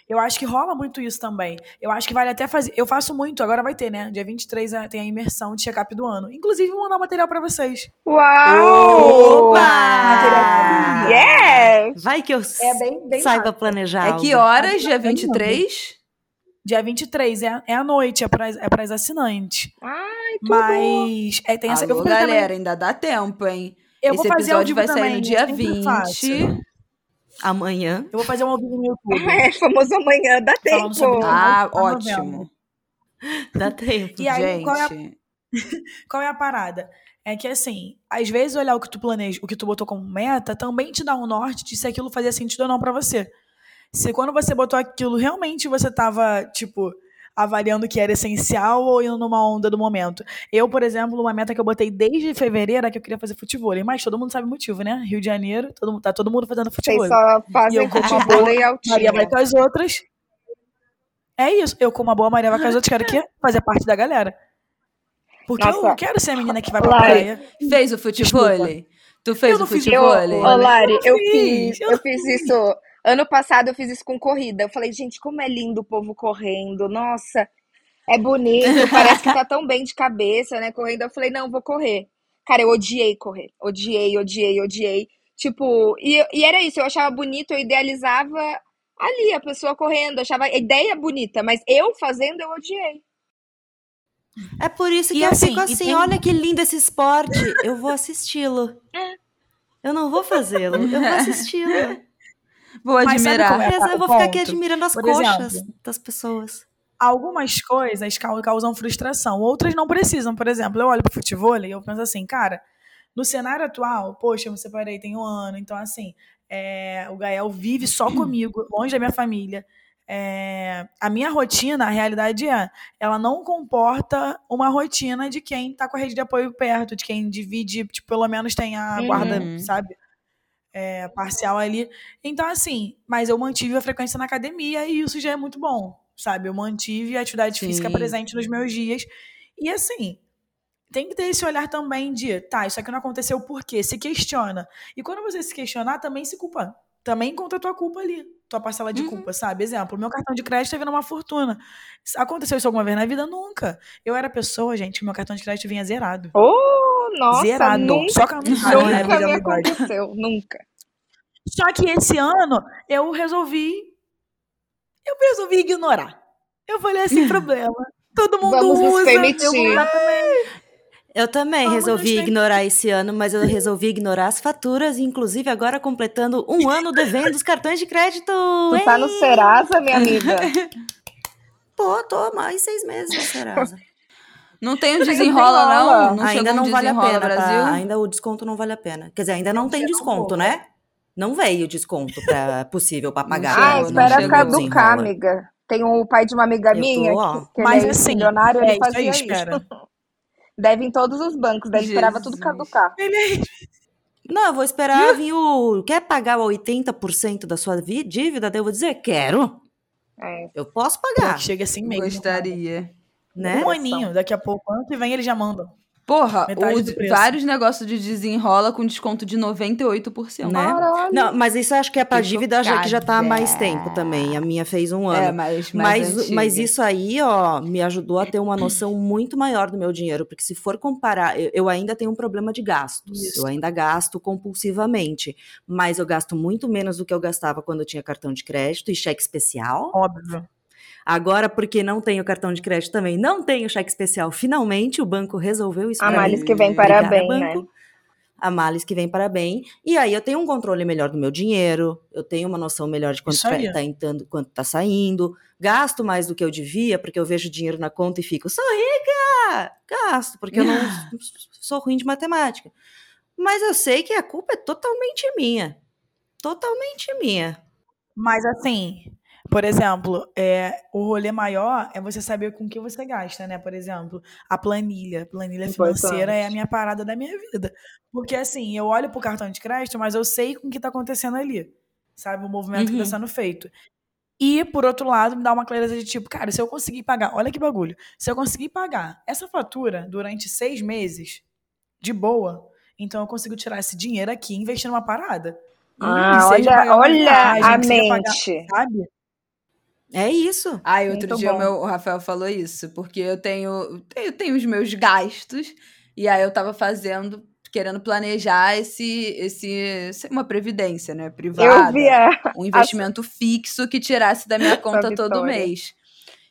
Eu acho que rola muito isso também. Eu acho que vale até fazer. Eu faço muito, agora vai ter, né? Dia 23 a- tem a imersão de check-up do ano. Inclusive, vou mandar material pra vocês. Uau! Opa! Yes! Vai que eu É bem, bem saiba rápido. planejar. É que horas? Dia É bem 23? Dia 23 é, é à noite, é para é pras assinantes. Ai, tudo. Mas é, tem essa. eu Alô, vou fazer também- galera, ainda dá tempo, hein? eu Esse vou fazer ao episódio vai sair também, no eu dia sempre faço. 20. Amanhã. Eu vou fazer um ao vivo no YouTube. É, famoso amanhã, dá Falando tempo. Ah, Tá ótimo. Dá tempo. E aí, Gente. qual é, a, qual é a parada? É que assim, às vezes olhar o que tu planeja, o que tu botou como meta, também te dá um norte de se aquilo fazia sentido ou não pra você. Se quando você botou aquilo, realmente você tava, tipo, avaliando que era essencial ou indo numa onda do momento. Eu, por exemplo, uma meta que eu botei desde fevereiro é que eu queria fazer futebol. Mas todo mundo sabe o motivo, né? Rio de Janeiro, todo, mundo- tá todo mundo fazendo Vocês futebol. só E fazem eu, como uma futebol boa e Maria vai com as outras. É isso. Eu, como uma boa Maria vai com as outras, quero o quê? Fazer parte da galera. Porque eu Nossa. não quero ser a menina que vai pra Lari. praia. Fez o futebol? Desculpa. Tu fez Eu o futebol? Eu, ô, Lari, eu fiz, fiz, eu eu fiz isso. Ano passado eu fiz isso com corrida. Eu falei, gente, como é lindo o povo correndo. Nossa, é bonito, parece que tá tão bem de cabeça, né? Correndo. Eu falei, não, vou correr. Cara, eu odiei correr. Odiei, odiei, odiei. Tipo, e, e era isso, eu achava bonito, eu idealizava ali a pessoa correndo, eu achava a ideia bonita, mas eu fazendo, eu odiei. É por isso que E eu assim, fico assim, tem- olha que lindo esse esporte. Eu vou assisti-lo. Eu não vou fazê-lo, eu vou assisti-lo. Vou Mas sabe admirar. é? Mas eu o vou ficar aqui admirando as Por coxas exemplo, das pessoas. Algumas coisas cau- causam frustração, outras não precisam. Por exemplo, eu olho pro futebol e eu penso assim, cara, no cenário atual, poxa, eu me separei tem um ano, então assim, é, o Gael vive só comigo, longe da minha família. É, a minha rotina, a realidade é, ela não comporta uma rotina de quem tá com a rede de apoio perto, de quem divide, tipo, pelo menos tem a guarda, Uhum. sabe? É, parcial ali. Então, assim, mas eu mantive a frequência na academia e isso já é muito bom, sabe? Eu mantive a atividade física Sim. presente nos meus dias. E assim, tem que ter esse olhar também de, tá, isso aqui não aconteceu por quê? Se questiona. E quando você se questionar, também se culpa. Também encontra a tua culpa ali, tua parcela de Uhum. culpa, sabe? Exemplo, meu cartão de crédito tá vindo uma fortuna. Aconteceu isso alguma vez na vida? Nunca. Eu era pessoa, gente, que meu cartão de crédito vinha zerado. Oh, nossa, zerado. nunca, Só a nunca me aconteceu, nunca. Só que esse ano eu resolvi. Eu resolvi ignorar. Eu falei assim, problema. Todo mundo Vamos usa. Eu vou usar também. Eu também Vamos resolvi ignorar esse ano, mas eu resolvi ignorar as faturas, inclusive agora completando um ano devendo os cartões de crédito. Tu tá no? Serasa, minha amiga? Tô, tô, mais seis meses, Serasa. Não tem um Tem desenrola, não? Não ainda um não vale a pena, Brasil? tá? Ainda o desconto não vale a pena. Quer dizer, ainda não tem desconto, né? Não veio desconto pra, possível pra pagar. Ah, espera caducar, amiga. Tem o pai de uma amiga Eu tô, minha, ó. que, que Mas ele é assim, milionário, é ele isso aí, fazia espera. isso. Deve em todos os bancos, daí esperava tudo Jesus. caducar. É Não, eu vou esperar vir o. Quer pagar 80% da sua vi- dívida? Daí eu vou dizer, quero. É. Eu posso pagar, chega assim mesmo. Gostaria. Né? Um aninho, daqui a pouco, ano que vem eles já mandam. Porra, Metade o- do preço. vários negócios de desenrola com desconto de 98%. Né? Caralho. Não, mas isso eu acho que é pra Que dívida já, que já tá há mais tempo também. A minha fez um ano. É, mas, mais Mas, mas isso aí, ó, me ajudou a ter uma noção muito maior do meu dinheiro, porque se for comparar, eu, eu ainda tenho um problema de gastos. Isso. Eu ainda gasto compulsivamente, mas eu gasto muito menos do que eu gastava quando eu tinha cartão de crédito e cheque especial. Óbvio. Agora, porque não tenho cartão de crédito também, não tenho cheque especial. Finalmente, o banco resolveu isso A Males mim. que vem para bem, né? A Males que vem para bem. E aí eu tenho um controle melhor do meu dinheiro, eu tenho uma noção melhor de quanto está entrando, quanto tá saindo. Gasto mais do que eu devia, porque eu vejo dinheiro na conta e fico, sou rica! Gasto, porque eu não sou ruim de matemática. Mas eu sei que a culpa é totalmente minha. Totalmente minha. Mas assim, por exemplo, é, o rolê maior é você saber com que você gasta, né? Por exemplo, a planilha. Planilha Importante. financeira é a minha parada da minha vida. Porque assim, eu olho pro cartão de crédito, mas eu sei com o que tá acontecendo ali. Sabe? O movimento que Uhum. tá sendo feito. E, por outro lado, me dá uma clareza de tipo, cara, se eu conseguir pagar, olha que bagulho. Se eu conseguir pagar essa fatura durante seis meses, de boa, então eu consigo tirar esse dinheiro aqui e investir numa parada. Ah, olha, olha a que seja pagar- mente. Sabe? É isso. Ai, outro Muito dia o, meu, o Rafael falou isso, porque eu tenho, tenho, tenho os meus gastos, e aí eu tava fazendo, querendo planejar esse, esse uma previdência, né, privada. Eu vi a... um investimento fixo que tirasse da minha conta todo mês.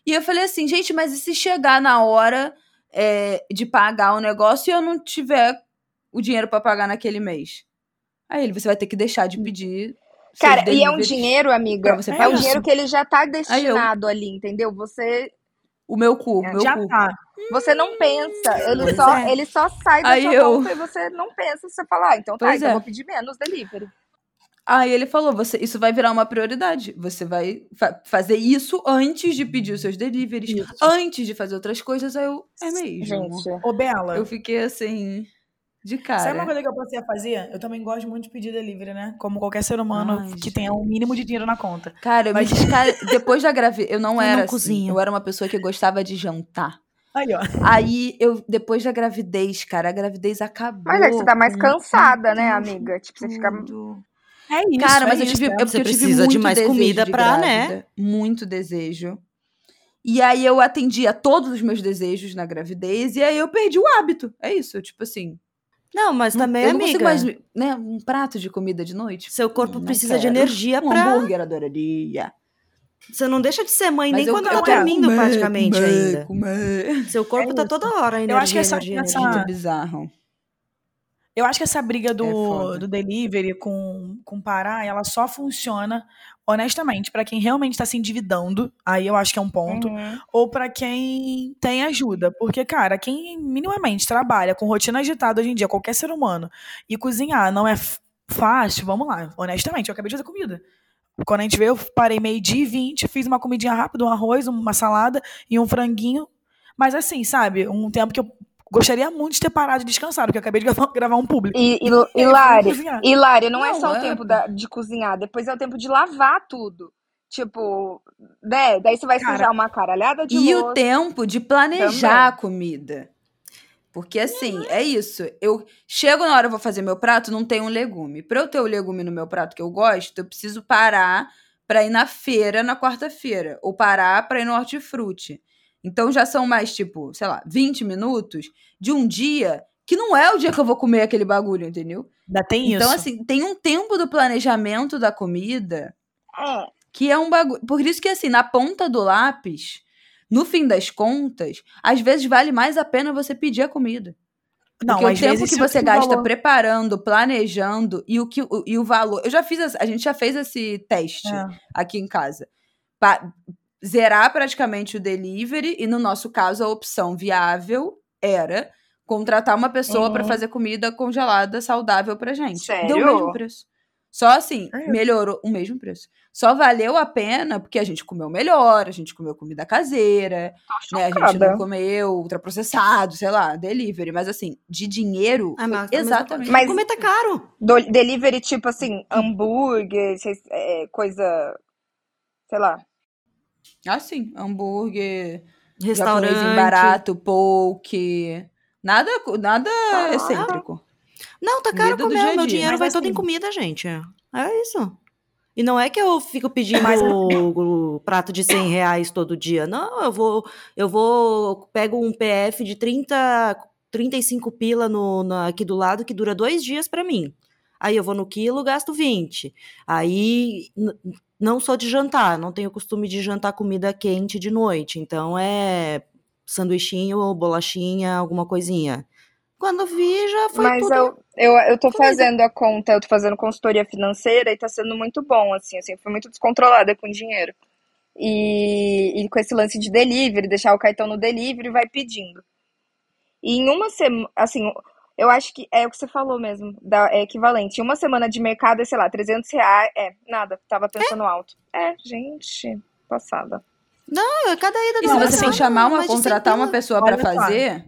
E eu falei assim, gente, mas e se chegar na hora é, de pagar o negócio e eu não tiver o dinheiro pra pagar naquele mês? Aí ele, você vai ter que deixar de pedir. Cara, e é um dinheiro, amiga. pra você É É um dinheiro que ele já tá eu- destinado ali, entendeu? Você, O meu cu, o meu Já cu. tá. você não pensa. Ele Pois só, é. ele só sai da Aí sua eu- conta e você não pensa. Você fala, ah, então tá, Pois então é. eu vou pedir menos delivery. Aí ele falou, você, isso vai virar uma prioridade. Você vai fa- fazer isso antes de pedir os seus deliveries, Isso. antes de fazer outras coisas. Aí eu, é mesmo. Gente, Ô, Bela, Eu fiquei assim, de cara. sabe uma coisa que eu passei a fazer? Eu também gosto muito de pedir delivery, né? Como qualquer ser humano Ai, que tenha um mínimo de dinheiro na conta. Cara, eu Mas- me desca... depois da gravidez, eu não Eu era não assim. cozinho. Eu era uma pessoa que gostava de jantar. Aí, ó. Aí, eu depois da gravidez, cara, a gravidez acabou. Mas é que você tá mais cansada, né, amiga? Tipo, você fica. É isso. Cara, é mas eu isso, tive, é. é Você eu tive precisa de mais comida de pra, né? Muito desejo. E aí eu atendia todos os meus desejos na gravidez e aí eu perdi o hábito. É isso, eu, tipo assim. Não, mas não- também, eu não consigo amiga, mais, né, um prato de comida de noite. seu corpo Não precisa de quero. energia Um pra... hambúrguer adoraria. Você não deixa de ser mãe Mas nem eu- quando eu tá dormindo comer, praticamente comer, ainda. Comer. Seu corpo É tá toda hora energia, Eu acho que essa- energia, essa- energia. Muito bizarro. Eu acho que essa briga do, É do delivery com, com parar, ela só funciona, honestamente, pra quem realmente tá se endividando. Aí eu acho que é um ponto. Uhum. Ou pra quem tem ajuda. Porque, cara, quem minimamente trabalha com rotina agitada hoje em dia, qualquer ser humano, e cozinhar não é fácil, vamos lá. Honestamente, eu acabei de fazer comida. Quando a gente vê, eu parei meio-dia e vinte, fiz uma comidinha rápida, um arroz, uma salada e um franguinho. Mas assim, sabe? Um tempo que eu gostaria muito de ter parado de descansar, porque eu acabei de gravar, um público. E, e, E eu fui Hilari, cozinhar. Hilari, não, é Não, só o é- tempo da- de cozinhar, depois é o tempo de lavar tudo. Tipo, né? Daí você vai Cara, sujar uma caralhada de E louça. o tempo de planejar Também. a comida. Porque assim, é isso. Eu chego na hora eu vou fazer meu prato, não tem um legume. Para eu ter o legume no meu prato que eu gosto, eu preciso parar para ir na feira na quarta-feira ou parar para ir no hortifruti. Então já são mais tipo, sei lá, 20 minutos de um dia que não é o dia que eu vou comer aquele bagulho, entendeu? Ainda tem Então isso. assim, tem um tempo do planejamento da comida É, que é um bagulho. Por isso que, assim, na ponta do lápis, no fim das contas, às vezes vale mais a pena você pedir a comida. não, Porque o tempo que o você gasta valor- preparando, planejando e o, que, o- e o valor. Eu já fiz, essa- a gente já fez esse teste É. aqui em casa. Pa- zerar praticamente o delivery e no nosso caso a opção viável era contratar uma pessoa pra Uhum. fazer comida congelada saudável pra gente. Deu o Sério? mesmo preço. Só assim, É. melhorou o mesmo preço. Só valeu a pena porque a gente comeu melhor, a gente comeu comida caseira, né? A gente não comeu ultraprocessado, sei lá, delivery. Mas assim, de dinheiro, Ah, mas- mas- exatamente. Mas- Comer tá caro. Do- delivery, tipo assim, hambúrguer, é, coisa. Sei lá. Assim, hambúrguer, Restaurante. barato, poke. Nada, nada Ah. excêntrico. Não, tá caro Comida comer. dia a Meu dia. dinheiro vai todo em assim- comida, gente. É isso. E não é que eu fico pedindo Mas- o, o prato de 100 reais todo dia. Não, eu vou, eu vou, pego um PF de 30, 35 pila no, no- aqui do lado que dura dois dias pra mim. Aí eu vou no quilo, gasto 20. Aí não sou de jantar, não tenho costume de jantar comida quente de noite. Então é sanduichinho, bolachinha, alguma coisinha. Quando vi, já foi Mas tudo. eu, eu, eu tô fazendo a conta, eu tô fazendo consultoria financeira e tá sendo muito bom, assim, assim, fui muito descontrolada com dinheiro. E, e com esse lance de delivery, deixar o cartão no delivery, vai pedindo. E em uma semana, assim, eu acho que é o que você falou mesmo, da, é equivalente. Uma semana de mercado é, sei lá, 300 reais, é, nada, tava pensando alto. É, gente, passada. Ah, Cada ida E se você for chamar uma, mais de 100 contratar uma pessoa só. fazer,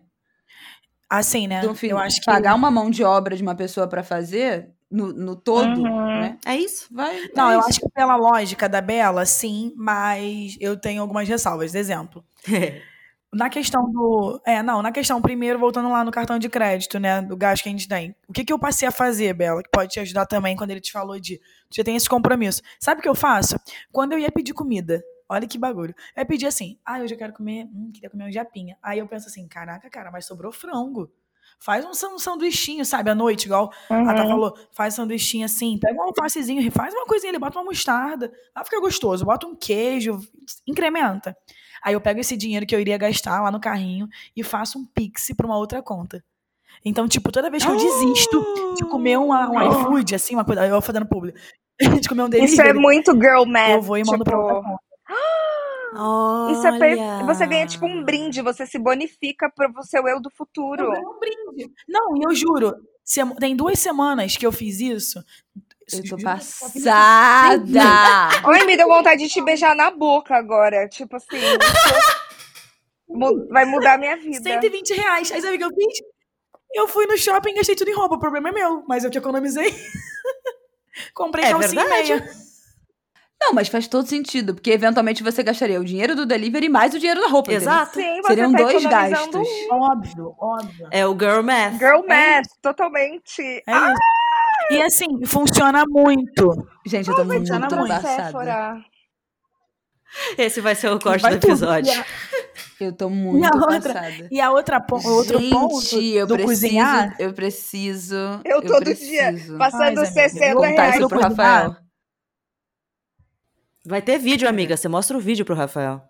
Assim, né? fim, eu acho que. pagar uma mão de obra de uma pessoa pra fazer, no, no todo, Uhum. né? É isso? Vai. Não, é eu isso. acho que pela lógica da Bela, sim, mas eu tenho algumas ressalvas. Exemplo. Na questão do. É, não, na questão, primeiro, voltando lá no cartão de crédito, né? Do gasto que a gente tem. O que, que eu passei a fazer, Bela, que pode te ajudar também quando ele te falou de. Você tem esse compromisso. Sabe o que eu faço? Quando eu ia pedir comida, olha que bagulho. Eu ia pedir assim, ah, eu quero comer. Hum, queria comer um japinha. Aí eu penso assim, caraca, cara, mas sobrou frango. Faz um, um sanduichinho, sabe, à noite, igual a Tá Uhum. falou, faz sanduichinho assim, pega um alfacezinho, faz uma coisinha ali, bota uma mostarda, vai ficar gostoso, bota um queijo, incrementa. Aí eu pego esse dinheiro que eu iria gastar lá no carrinho e faço um pix pra uma outra conta. Então, tipo, toda vez que eu desisto de comer um, um iFood, assim, uma coisa, eu vou fazendo publi, de comer um Isso é delivery, muito girl math. eu vou e mando pra tipo, outra conta. Isso é per... Olha. Você ganha tipo um brinde, você se bonifica pro seu eu do futuro. Eu ganho um brinde. Não, e eu juro, tem duas semanas que eu fiz isso. Eu tô passada! Ai, me deu vontade de te beijar na boca agora. Tipo assim, vai mudar a minha vida. 120 reais. Aí sabe o que eu fiz? Eu fui no shopping e gastei tudo em roupa. O problema é meu, mas eu que economizei. Comprei É calcinha e verdade. meia. Não, mas faz todo sentido, porque eventualmente você gastaria o dinheiro do delivery mais o dinheiro da roupa. Exato. Sim, você Seriam tá dois gastos. Óbvio, óbvio. É o girl math. Girl É math, totalmente. É isso. E assim, funciona muito. Gente, eu tô muito. Sephora. Esse vai ser o corte Vai do tudo. episódio. Eu tô muito E a outra? passada. e a outra, po- outro Gente, ponto eu do preciso, cozinhar. eu preciso. Eu todo preciso. dia passando amiga. 60 Contar reais. isso pro Rafael. Vai ter vídeo, amiga. Você mostra o vídeo pro Rafael.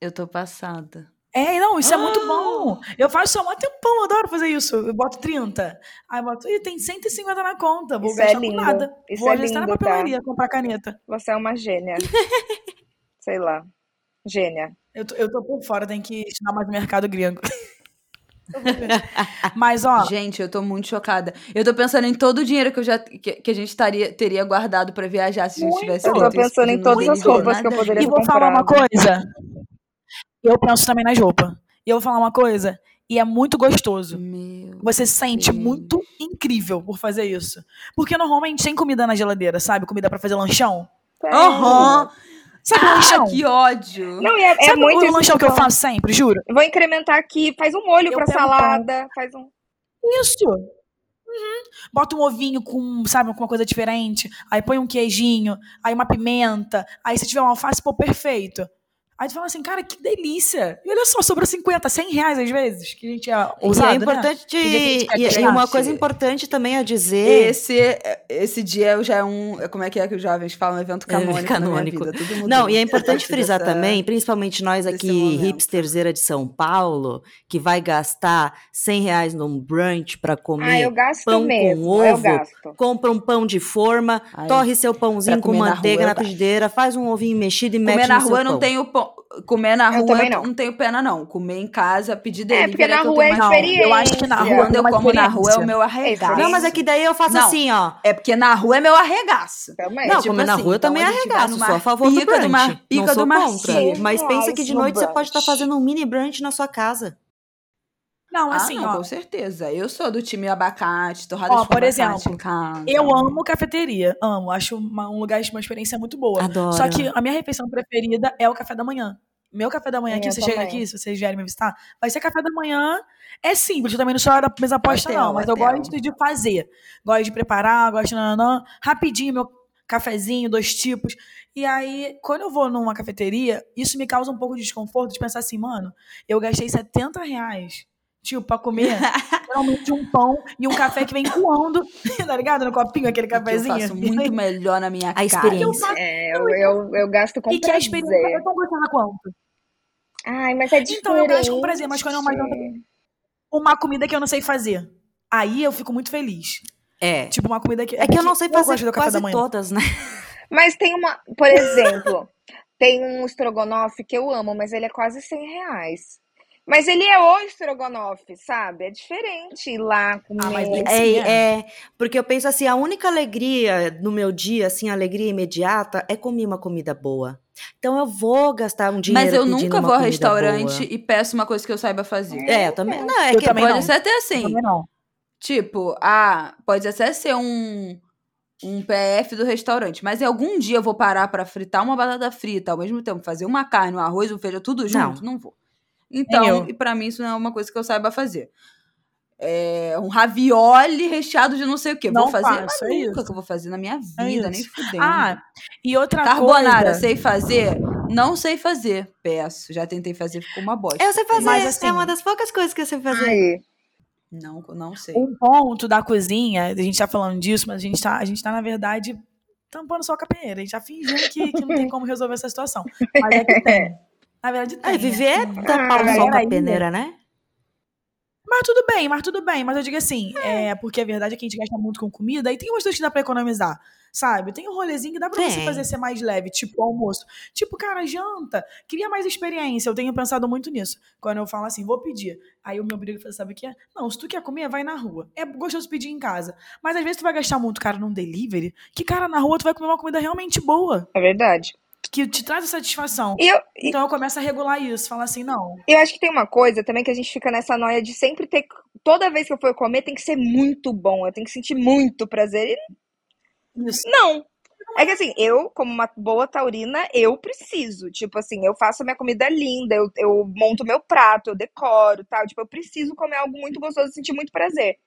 Eu tô passada. É, não, isso é Ah! muito bom. Eu faço há um tempão, eu adoro fazer isso. Eu boto 30. Aí eu boto, e tem 150 na conta, vou Isso é gastar lindo. com nada. Isso vou é alistar na lindo, tá? papelaria, comprar caneta. Você é uma gênia. Sei lá. Gênia. Eu tô, eu tô por fora, tem que estudar mais o mercado gringo. Mas, ó, Gente, eu tô muito chocada. Eu tô pensando em todo o dinheiro que, eu já, que, que a gente estaria, teria guardado pra viajar se a gente Muito. tivesse Eu tô pensando em todas as roupas que eu nada poderia e ver. vou falar uma coisa. Eu penso também nas roupas. E eu vou falar uma coisa. E é muito gostoso. Meu Você se sente Deus. muito incrível por fazer isso. Porque normalmente tem comida na geladeira, sabe? Comida pra fazer lanchão. Aham! Sabe Ah, lanchão? que ódio! Não, é, é Sabe muito o lanchão que eu faço sempre, juro? Vou incrementar aqui, faz um molho Eu pra salada, faz um. Isso. Uhum. Bota um ovinho com, sabe, com uma coisa diferente. Aí põe um queijinho, aí uma pimenta. Aí se tiver um alface, pô, perfeito. Aí tu fala assim, cara, que delícia. E olha só, sobrou 50, 100 reais às vezes, que a gente é E ousado, é né? importante. Tem que e, e uma coisa importante também a dizer. Esse, esse dia já é um. Como é que é que os jovens falam? Um evento canônico. canônico. Na minha vida. Tudo mudou. Não, e é importante frisar dessa- também, principalmente nós aqui, hipsterzeira de São Paulo, que vai gastar 100 reais num brunch pra Ah, comer, eu gasto pão com mesmo. Eu ovo, gasto. compra um pão de forma, Ai, torre seu pãozinho com comer na manteiga rua, na eu frigideira, faz um ovinho mexido e mete na no seu rua eu não pão. tenho. pão- Comer na Eu rua não. não tenho pena, não. Comer em casa, pedir delivery. porque na eu rua é mais Não, eu acho que na E rua quando é eu como na rua é o meu arregaço. Não, mas é que daí eu faço Não. assim, ó. É porque na rua é meu arregaço. Também. Não, tipo comer na assim, rua eu então também vai arregaço, sou a favor do pica brunch. do mar- não pica sou do mar- contra. Mas pensa que de noite você pode estar fazendo um mini brunch na sua casa. Não, Ah, assim, não, ó. com certeza. Eu sou do time abacate, torrada Ó, de por exemplo. Eu amo cafeteria, amo. Acho uma- um lugar, uma experiência muito boa. Adoro. Só que a minha refeição preferida é o café da manhã. Meu café da manhã aqui, Eu você chega também. aqui, se vocês vierem me visitar, vai ser café da manhã. É simples, eu também não sou da mesa aposta, não. Mas eu gosto de fazer. Gosto de preparar, gosto de nananã. Rapidinho, meu cafezinho, dois tipos. E aí, quando eu vou numa cafeteria, isso me causa um pouco de desconforto de pensar assim, mano, eu gastei 70 reais. Tipo, pra comer geralmente um pão e um café que vem coando, tá ligado? No copinho, aquele Que eu cafezinho. faço muito melhor na minha casa. experiência. É, eu, eu, eu gasto com E que a prazer. experiência é tão gostosa quanto? Ai, mas é diferente. Então, eu gasto com prazer, mas quando é uma Uma comida que eu não sei fazer. Aí eu fico muito feliz. É. Tipo, uma comida que. É que eu não sei fazer café quase da manhã. todas, né? Mas tem uma, por exemplo, tem um estrogonofe que eu amo, mas ele é quase 100 reais. Mas ele é o estrogonofe, sabe? É diferente ir lá comer. mas É, Sim, é, porque eu penso assim, a única alegria no meu dia, assim, a alegria imediata, é comer uma comida boa. Então eu vou gastar um dinheiro Mas eu nunca vou ao restaurante boa. e peço uma coisa que eu saiba fazer. É, eu também. Não, é Eu que também pode não. ser até assim. Também não. Tipo, ah, pode até ser um, um PF do restaurante, mas algum dia eu vou parar pra fritar uma batata frita, ao mesmo tempo fazer uma carne, um arroz, um feijão, tudo junto? Não, vou. Então, e pra mim isso não é uma coisa que eu saiba fazer. É um ravioli recheado de não sei o quê. Não vou fazer, faço, mas é nunca isso. que eu vou fazer na minha É vida, nem isso. fudendo. Ah, e outra Carbonara, coisa. sei fazer? Não sei fazer. Peço. Já tentei fazer, ficou uma bosta. Eu sei fazer, Mas, assim, é uma das poucas coisas que eu sei fazer. Ai, Não, não sei. Um ponto da cozinha, a gente tá falando disso, mas a gente tá, a gente tá na verdade, tampando só a peneira. A gente tá fingindo que, que não tem como resolver essa situação. Mas é que tem. Na verdade, tem. É, viver é tampar o sol com a peneira, né? Mas tudo bem, mas tudo bem. Mas eu digo assim, é, porque a verdade é que a gente gasta muito com comida e tem umas coisas que dá pra economizar, sabe? Tem um rolezinho que dá pra você Tem. fazer ser mais leve, tipo almoço. Tipo, cara, janta, queria mais experiência. Eu tenho pensado muito nisso. Quando eu falo assim, vou pedir. Aí o meu brigo fala, sabe o que é? Não, se tu quer comer, vai na rua. É gostoso pedir em casa. Mas às vezes tu vai gastar muito, cara, num delivery, que, cara, na rua tu vai comer uma comida realmente boa, é verdade. Que te traz satisfação. Eu, Então eu começo a regular isso, falar assim, não. eu acho que tem uma coisa também que a gente fica nessa noia de sempre ter. Toda vez que eu for comer, tem que ser muito bom. Eu tenho que sentir muito prazer. E Isso. Não. É que assim, eu, como uma boa taurina, eu preciso. Tipo assim, eu faço minha comida linda, eu, eu monto meu prato, eu decoro tal. Tipo, eu preciso comer algo muito gostoso e sentir muito prazer.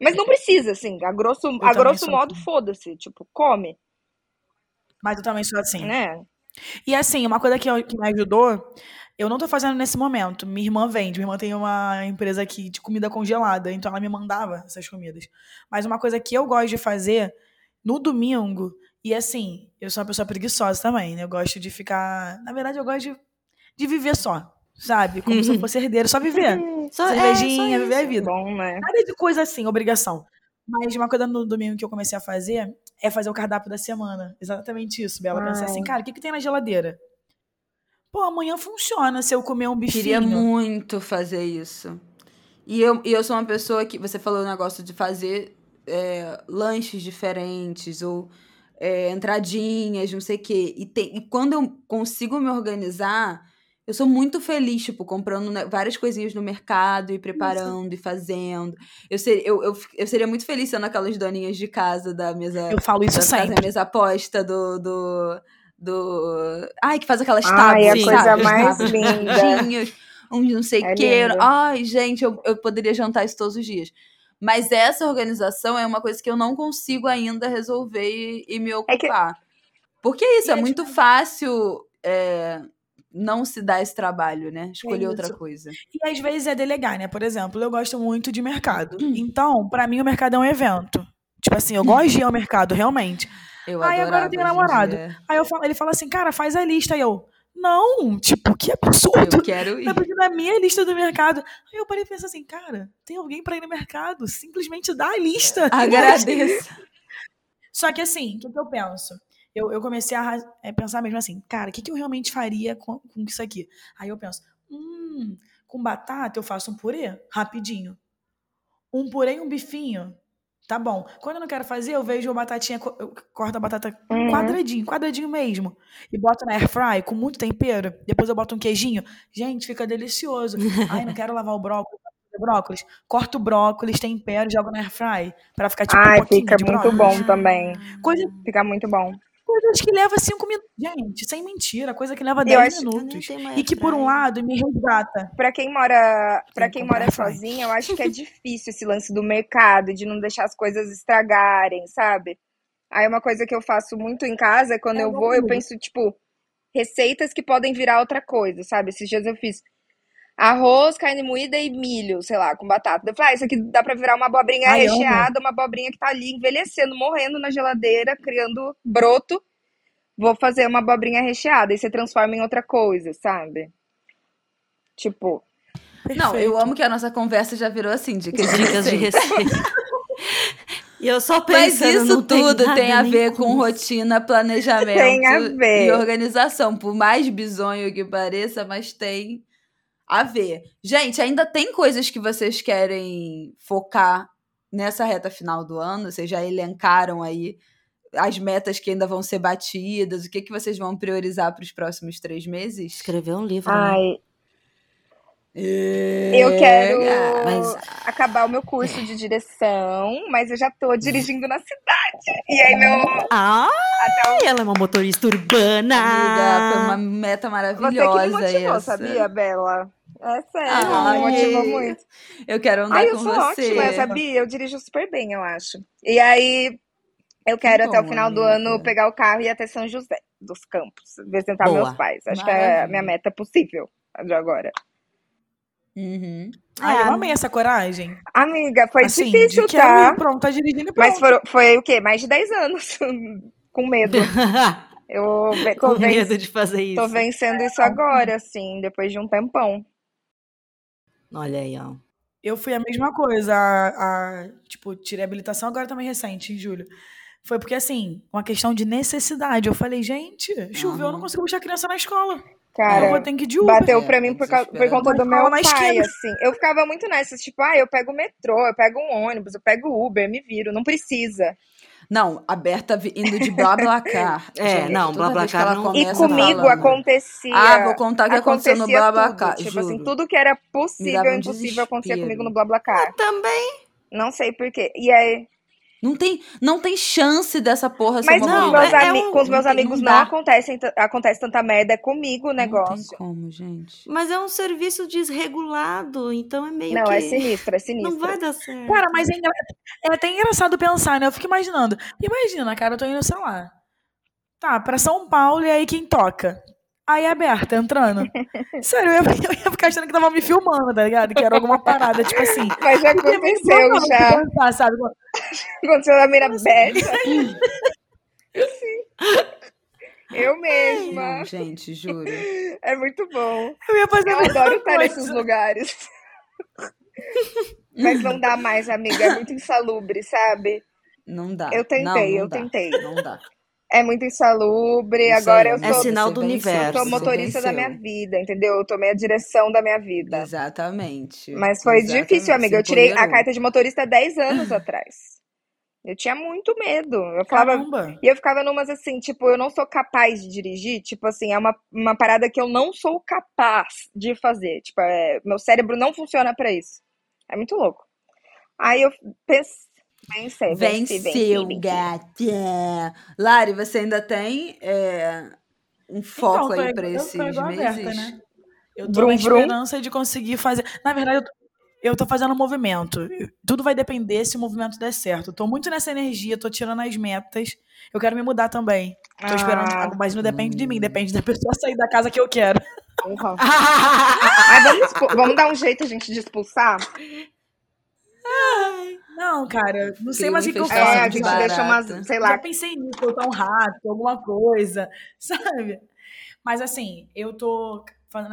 Mas não precisa, assim, a grosso, a grosso modo, assim. foda-se. Tipo, come, Mas eu também sou assim. né? E assim, uma coisa que, eu- que me ajudou, eu não tô fazendo nesse momento. Minha irmã vende. Minha irmã tem uma empresa aqui de comida congelada, então ela me mandava essas comidas. Mas uma coisa que eu gosto de fazer no domingo, e assim, eu sou uma pessoa preguiçosa também, né? Eu gosto de ficar. Na verdade, eu gosto de, de viver só, sabe? Como se eu fosse herdeiro, só viver. Só, Cervejinha, é, só viver a vida. Bom, né? Nada de coisa assim, obrigação. Mas uma coisa no domingo que eu comecei a fazer é fazer o cardápio da semana. Exatamente isso, Bela. Pensar assim, cara, o que, que tem na geladeira? Pô, amanhã funciona se eu comer um bifinho. Queria muito fazer isso. E eu, e eu sou uma pessoa que. Você falou o negócio de fazer é, lanches diferentes ou é, entradinhas, não sei o quê. E, tem, e quando eu consigo me organizar, eu sou muito feliz, tipo, comprando né, várias coisinhas no mercado e preparando e fazendo. Eu, ser, eu, eu, eu seria muito feliz sendo aquelas doninhas de casa da mesa. Eu falo isso da casa, sempre. a mesa aposta do. do do. Ai, que faz aquelas Ai, tábuas, a Sim. coisa mais tábuas linda. uns não sei o É quê. lindo. Ai, gente, eu, eu poderia jantar isso todos os dias. Mas essa organização é uma coisa que eu não consigo ainda resolver e, e me É que- ocupar. Porque é isso, E é é muito fácil é, não se dar esse trabalho, né? Escolher outra isso. coisa. E às vezes é delegar, né? Por exemplo, eu gosto muito de mercado. Então, pra mim, o mercado é um evento. Tipo assim, eu gosto de ir ao mercado, realmente. Eu Aí agora eu tenho namorado. Aí eu falo, ele fala assim, cara, faz a lista. Aí eu, não, tipo, que absurdo. Eu quero ir. Tá pedindo a minha lista do mercado. Aí eu parei e pensei assim, cara, tem alguém pra ir no mercado? Simplesmente dá a lista. Agradeço. Só que assim, o que, que eu penso? Eu, eu comecei a é, pensar mesmo assim, cara, o que, que eu realmente faria com, com isso aqui? Aí eu penso, hum, com batata eu faço um purê rapidinho. Um purê e um bifinho. Tá bom. Quando eu não quero fazer, eu vejo a batatinha, eu corto a batata Uhum. quadradinho, quadradinho mesmo. E boto na air fry com muito tempero. Depois eu boto um queijinho. Gente, fica delicioso. Ai, não quero lavar o brócolis. Brócolis. Corto o brócolis, tempero e jogo na air fry. Pra ficar tipo um Ai, pouquinho fica muito bom também. Coisa, Fica muito bom. Coisas que leva cinco minutos. Gente, sem mentira, coisa que leva Eu 10 acho- minutos. Tenho E que, por um lado, me resgata. Pra quem mora, que quem mora sozinha, eu acho que é difícil esse lance do mercado, de não deixar as coisas estragarem, sabe? Aí uma coisa que eu faço muito em casa é quando É eu vou, eu penso, tipo, receitas que podem virar outra coisa, sabe? Esses dias eu fiz arroz, carne moída e milho, sei lá, com batata. Eu falei, ah, isso aqui dá pra virar uma abobrinha Ai, recheada, uma abobrinha que tá ali envelhecendo, morrendo na geladeira, criando broto. Vou fazer uma abobrinha recheada e você transforma em outra coisa, sabe? Tipo, Não, eu Perfeito. amo que a nossa conversa já virou assim, dicas de Dicas de receita. E eu só Mas pensando, isso tem tudo nada tem a ver com isso. rotina, planejamento Tem a ver. e organização. Por mais bizonho que pareça, mas tem a ver. Gente, ainda tem coisas que vocês querem focar nessa reta final do ano? Vocês já elencaram aí as metas que ainda vão ser batidas? O que, que vocês vão priorizar para os próximos três meses? Escrever um livro, né? ai, Eu Eu quero Mas- acabar o meu curso de direção, mas eu já tô dirigindo na cidade. E aí, meu. Ah, Até o... ela é uma motorista urbana! Amiga, foi uma meta Você maravilhosa que me motivou, essa. sabia, Bela? É sério, Ai, me motivou muito. Eu quero andar Ai, eu com sou você. ótima, sabia? Eu dirijo super bem, eu acho. E aí, eu quero até o final do amiga. ano pegar o carro e ir até São José dos Campos, visitar Boa. meus pais. Acho que é a Maravilha. minha meta possível de agora. Uhum. Ai, É. eu amei essa coragem. Amiga, foi assim, difícil, de tá? ir, pronto, tá dirigindo pronto. Mas foram, foi o quê? Mais de 10 anos com medo. Eu tô, Com medo de fazer isso. tô vencendo isso agora, assim, depois de um tempão. Olha aí, ó. Eu fui a mesma coisa. A, a- tipo, tirei a habilitação agora também recente, em julho. Foi porque, assim, uma questão de necessidade. Eu falei, gente, choveu, eu não consigo deixar a criança na escola. Cara, eu vou ter que ir de Uber. Bateu pra mim por, causa- por conta do meu pai, esquina. assim. Eu ficava muito nessas, tipo, ah, eu pego o metrô, eu pego um ônibus, eu pego o Uber, me viro, não precisa. Não, a Berta indo de BlaBlaCar. É, Gente, não, BlaBlaCar não- E começa comigo falando, acontecia. Ah, vou contar o que aconteceu no BlaBlaCar, tudo. Tipo juro. assim, tudo que era possível um e impossível acontecia comigo no BlaBlaCar. Também. Não sei porquê. E aí, Não tem, não tem chance dessa porra ser mas uma com, os não, meus é- é um- com os meus não tem- amigos não não, acontece, acontece tanta merda. É comigo o Não negócio. tem como, gente. Mas é um serviço desregulado, então é meio Não, que... é sinistro, é sinistro. Não vai dar certo. Cara, mas é, é até engraçado pensar, né? Eu fico imaginando. Imagina, cara, eu tô indo, sei lá. Tá, pra São Paulo e aí quem toca? Aí a Berta entrando. Sério, eu ia, eu ia ficar achando que tava me filmando, tá ligado? Que era alguma parada, tipo assim. Mas já aconteceu já. pensar, sabe? Aconteceu na mira aberta. Eu mesma. Não, gente, juro. É muito bom. Eu ia fazer Eu adoro estar nesses lugares. Mas não dá mais, amiga. É muito insalubre, sabe? Não dá. Eu tentei, Não, não eu dá. tentei. Não dá. É muito insalubre. Isso Agora aí, eu amiga, É sou, sinal do universo. sou motorista da minha vida, entendeu? Eu tomei a direção da minha vida. Exatamente. Mas foi Exatamente. difícil, amiga. Eu tirei a carta de motorista 10 anos atrás. Eu tinha muito medo. Eu falava, Caramba. E eu ficava numas assim, tipo, eu não sou capaz de dirigir. Tipo assim, é uma, uma parada que eu não sou capaz de fazer. Tipo, é, meu cérebro não funciona pra isso. É muito louco. Aí eu pensei, Venceu, venci. gata. Lari, você ainda tem é, um foco Então, eu tô aí tô esses meses? Berta, né? Eu tô Brum, na brum. esperança de conseguir fazer. Na verdade, eu tô, eu tô fazendo um movimento. Tudo vai depender se o movimento der certo. Eu tô muito nessa energia, tô tirando as metas. Eu quero me mudar também. Tô esperando, Ah. mas não depende de mim, depende da pessoa sair da casa que eu quero. Ai, vamos, vamos dar um jeito a gente de expulsar? Não, cara, não sei mais o que eu infestação É, faço. a gente barata. deixa umas, sei Já lá. pensei nisso, botar um rato, alguma coisa, sabe? Mas assim, eu tô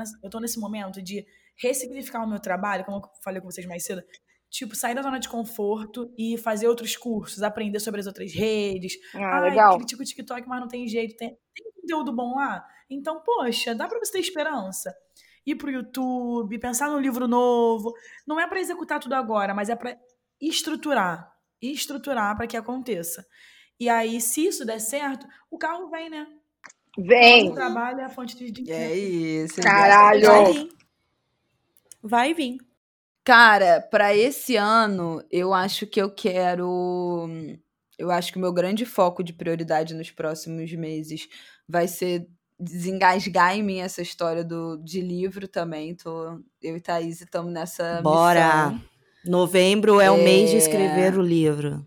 essa- eu tô nesse momento de ressignificar o meu trabalho, como eu falei com vocês mais cedo, tipo, sair da zona de conforto e fazer outros cursos, aprender sobre as outras redes. Ah, Ai, legal. critico o TikTok, mas não tem jeito, tem, tem conteúdo bom lá. Então, poxa, dá pra você ter esperança. Ir pro YouTube, pensar num livro novo. Não é pra executar tudo agora, mas é pra estruturar. Estruturar pra que aconteça. E aí, se isso der certo, o carro vem, né? O Vem. trabalho é a fonte de dinheiro. É isso. Caralho. Vai vir. Vai vir. Cara, pra esse ano, eu acho que eu quero. Eu acho que o meu grande foco de prioridade nos próximos meses vai ser desengasgar em mim essa história do, de livro também. Tô, eu e Thaís estamos nessa Bora. missão. Novembro é o mês de É. escrever o livro.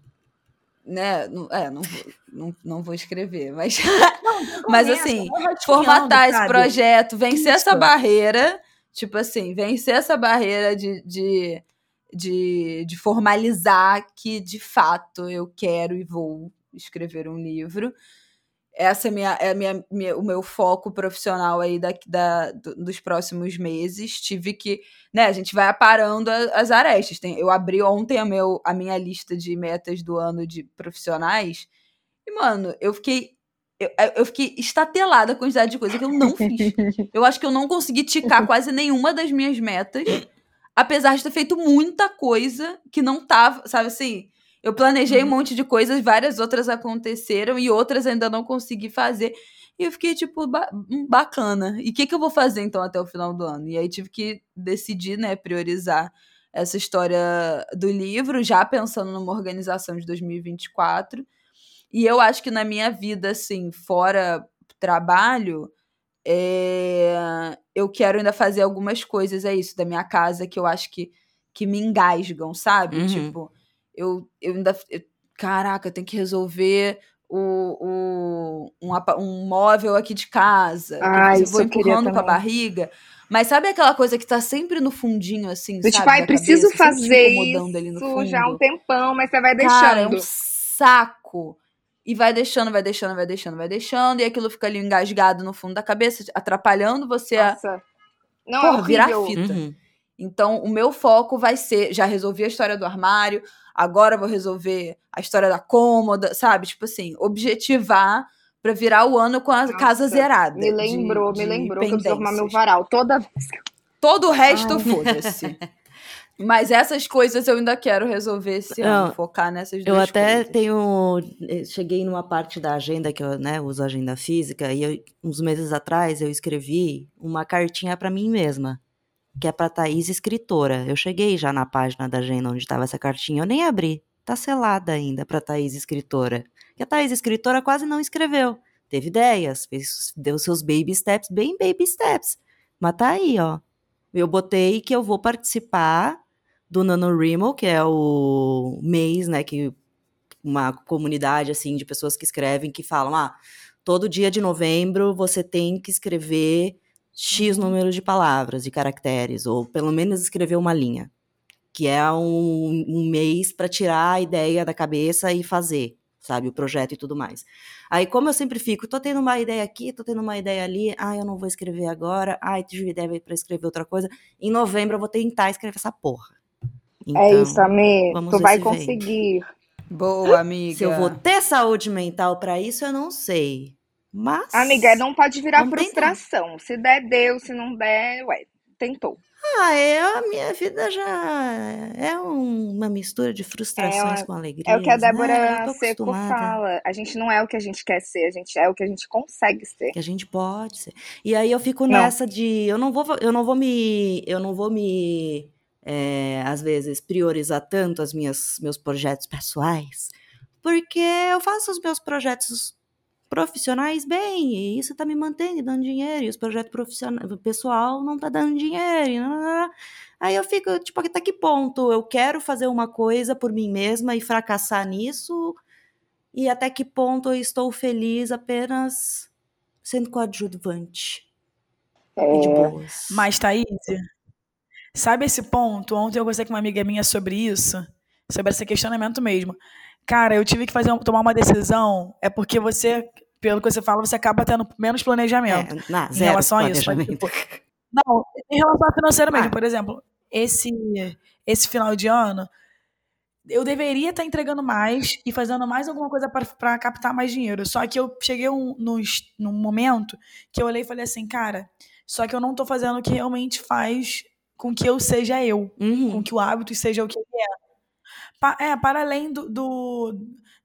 Né? Não, é, não, vou- não, não vou escrever, mas, Começa, mas assim, formatar esse sabe? projeto, vencer essa Isso. barreira, tipo assim, vencer essa barreira de, de, de, de formalizar que de fato eu quero e vou escrever um livro. Essa é, minha, é minha, minha- o meu foco profissional aí da, da, do- dos próximos meses. Tive que, né, a gente vai aparando a- as arestas. Tem, eu abri ontem a, meu, a minha lista de metas do ano de profissionais e, mano, eu fiquei eu, eu fiquei estatelada a quantidade de coisa que eu não fiz. Eu acho que eu não consegui ticar quase nenhuma das minhas metas, apesar de ter feito muita coisa que não tava, sabe assim? Eu planejei um monte de coisas, várias outras aconteceram e outras ainda não consegui fazer. E eu fiquei tipo, ba- hum, bacana. E o que, que eu vou fazer então até o final do ano? E aí tive que decidir, né, priorizar essa história do livro, já pensando numa organização de 2024. E eu acho que na minha vida, assim, fora trabalho, é, eu quero ainda fazer algumas coisas, é isso, da minha casa que eu acho que, que me engasgam, sabe? Uhum. Tipo, eu, eu ainda. eu- caraca, eu tenho que resolver o, o, um, um móvel aqui de casa. que Ah, eu vou eu queria empurrando com a barriga. Mas sabe aquela coisa que tá sempre no fundinho, assim, Do sabe? tipo, ai, preciso cabeça, fazer incomodando ali no isso já há um tempão, mas você vai Cara, é deixando. um saco. E vai deixando, vai deixando, vai deixando, vai deixando. E aquilo fica ali engasgado no fundo da cabeça, atrapalhando você a Nossa. Não, porra, é virar horrível. fita. Uhum. Então, o meu foco vai ser. Já resolvi a história do armário, agora eu vou resolver a história da cômoda, sabe? Tipo assim, objetivar pra virar o ano com a Nossa, casa zerada. Me lembrou, de- me de lembrou que eu preciso arrumar meu pendências. varal. Toda vez que eu Todo o resto, foda-se. Mas essas coisas eu ainda quero resolver esse ano, focar nessas Eu duas até coisas. tenho. eh, Cheguei numa parte da agenda que eu né, uso agenda física, e eu- uns meses atrás eu escrevi uma cartinha pra mim mesma, que é pra Thaís escritora. Eu cheguei já na página da agenda onde estava essa cartinha, eu nem abri. Tá selada ainda pra Thaís escritora. E a Thaís escritora quase não escreveu. Teve ideias, fez, deu seus baby steps, bem baby steps. Mas tá aí, ó. Eu botei que eu vou participar do NaNoWriMo, que é o mês, né, que uma comunidade assim de pessoas que escrevem que falam, ah, todo dia de novembro você tem que escrever X número de palavras, de caracteres, ou pelo menos escrever uma linha, que é um, um mês para tirar a ideia da cabeça e fazer, sabe, o projeto e tudo mais. Aí, como eu sempre fico, tô tendo uma ideia aqui, tô tendo uma ideia ali, ah, eu não vou escrever agora, ah, tive ideia para escrever outra coisa, em novembro eu vou tentar escrever essa porra. É Então, isso, Amê. Tu vai se vem. conseguir. Boa, amiga. Se eu vou ter saúde mental pra isso, eu não sei. Mas. Amiga, não pode virar Vamos frustração. Se der, deu. Se não der, ué, tentou. Ah, é, a minha vida já é um- uma mistura de frustrações É, com alegria. É o que a né? Débora tô Seco acostumada. fala. A gente não é o que a gente quer ser, a gente é o que a gente consegue ser. Que a gente pode ser. E aí eu fico Não. nessa de eu não vou, eu não vou me, eu não vou me, é, às vezes priorizar tanto as minhas meus projetos pessoais, porque eu faço os meus projetos profissionais bem, e isso tá me mantendo dando dinheiro, e os projetos profissionais, pessoal não tá dando dinheiro. e. Aí eu fico, tipo, até que ponto eu quero fazer uma coisa por mim mesma e fracassar nisso, e até que ponto eu estou feliz apenas sendo coadjuvante. E de É. boas. Mas, Thaís, sabe esse ponto? Ontem eu conversei com uma amiga minha sobre isso, sobre esse questionamento mesmo. Cara, eu tive que fazer tomar uma decisão, é porque você, pelo que você fala, você acaba tendo menos planejamento. É, na, em zero relação a isso. Mas, tipo, não, em relação ao financeiro mesmo, Ah. por exemplo, esse, esse final de ano, eu deveria estar entregando mais e fazendo mais alguma coisa para captar mais dinheiro. Só que eu cheguei um, num, num momento que eu olhei e falei assim, cara, só que eu não tô fazendo o que realmente faz com que eu seja eu, Uhum. com que o hábito seja o que ele é. Pa- é, para além do, do,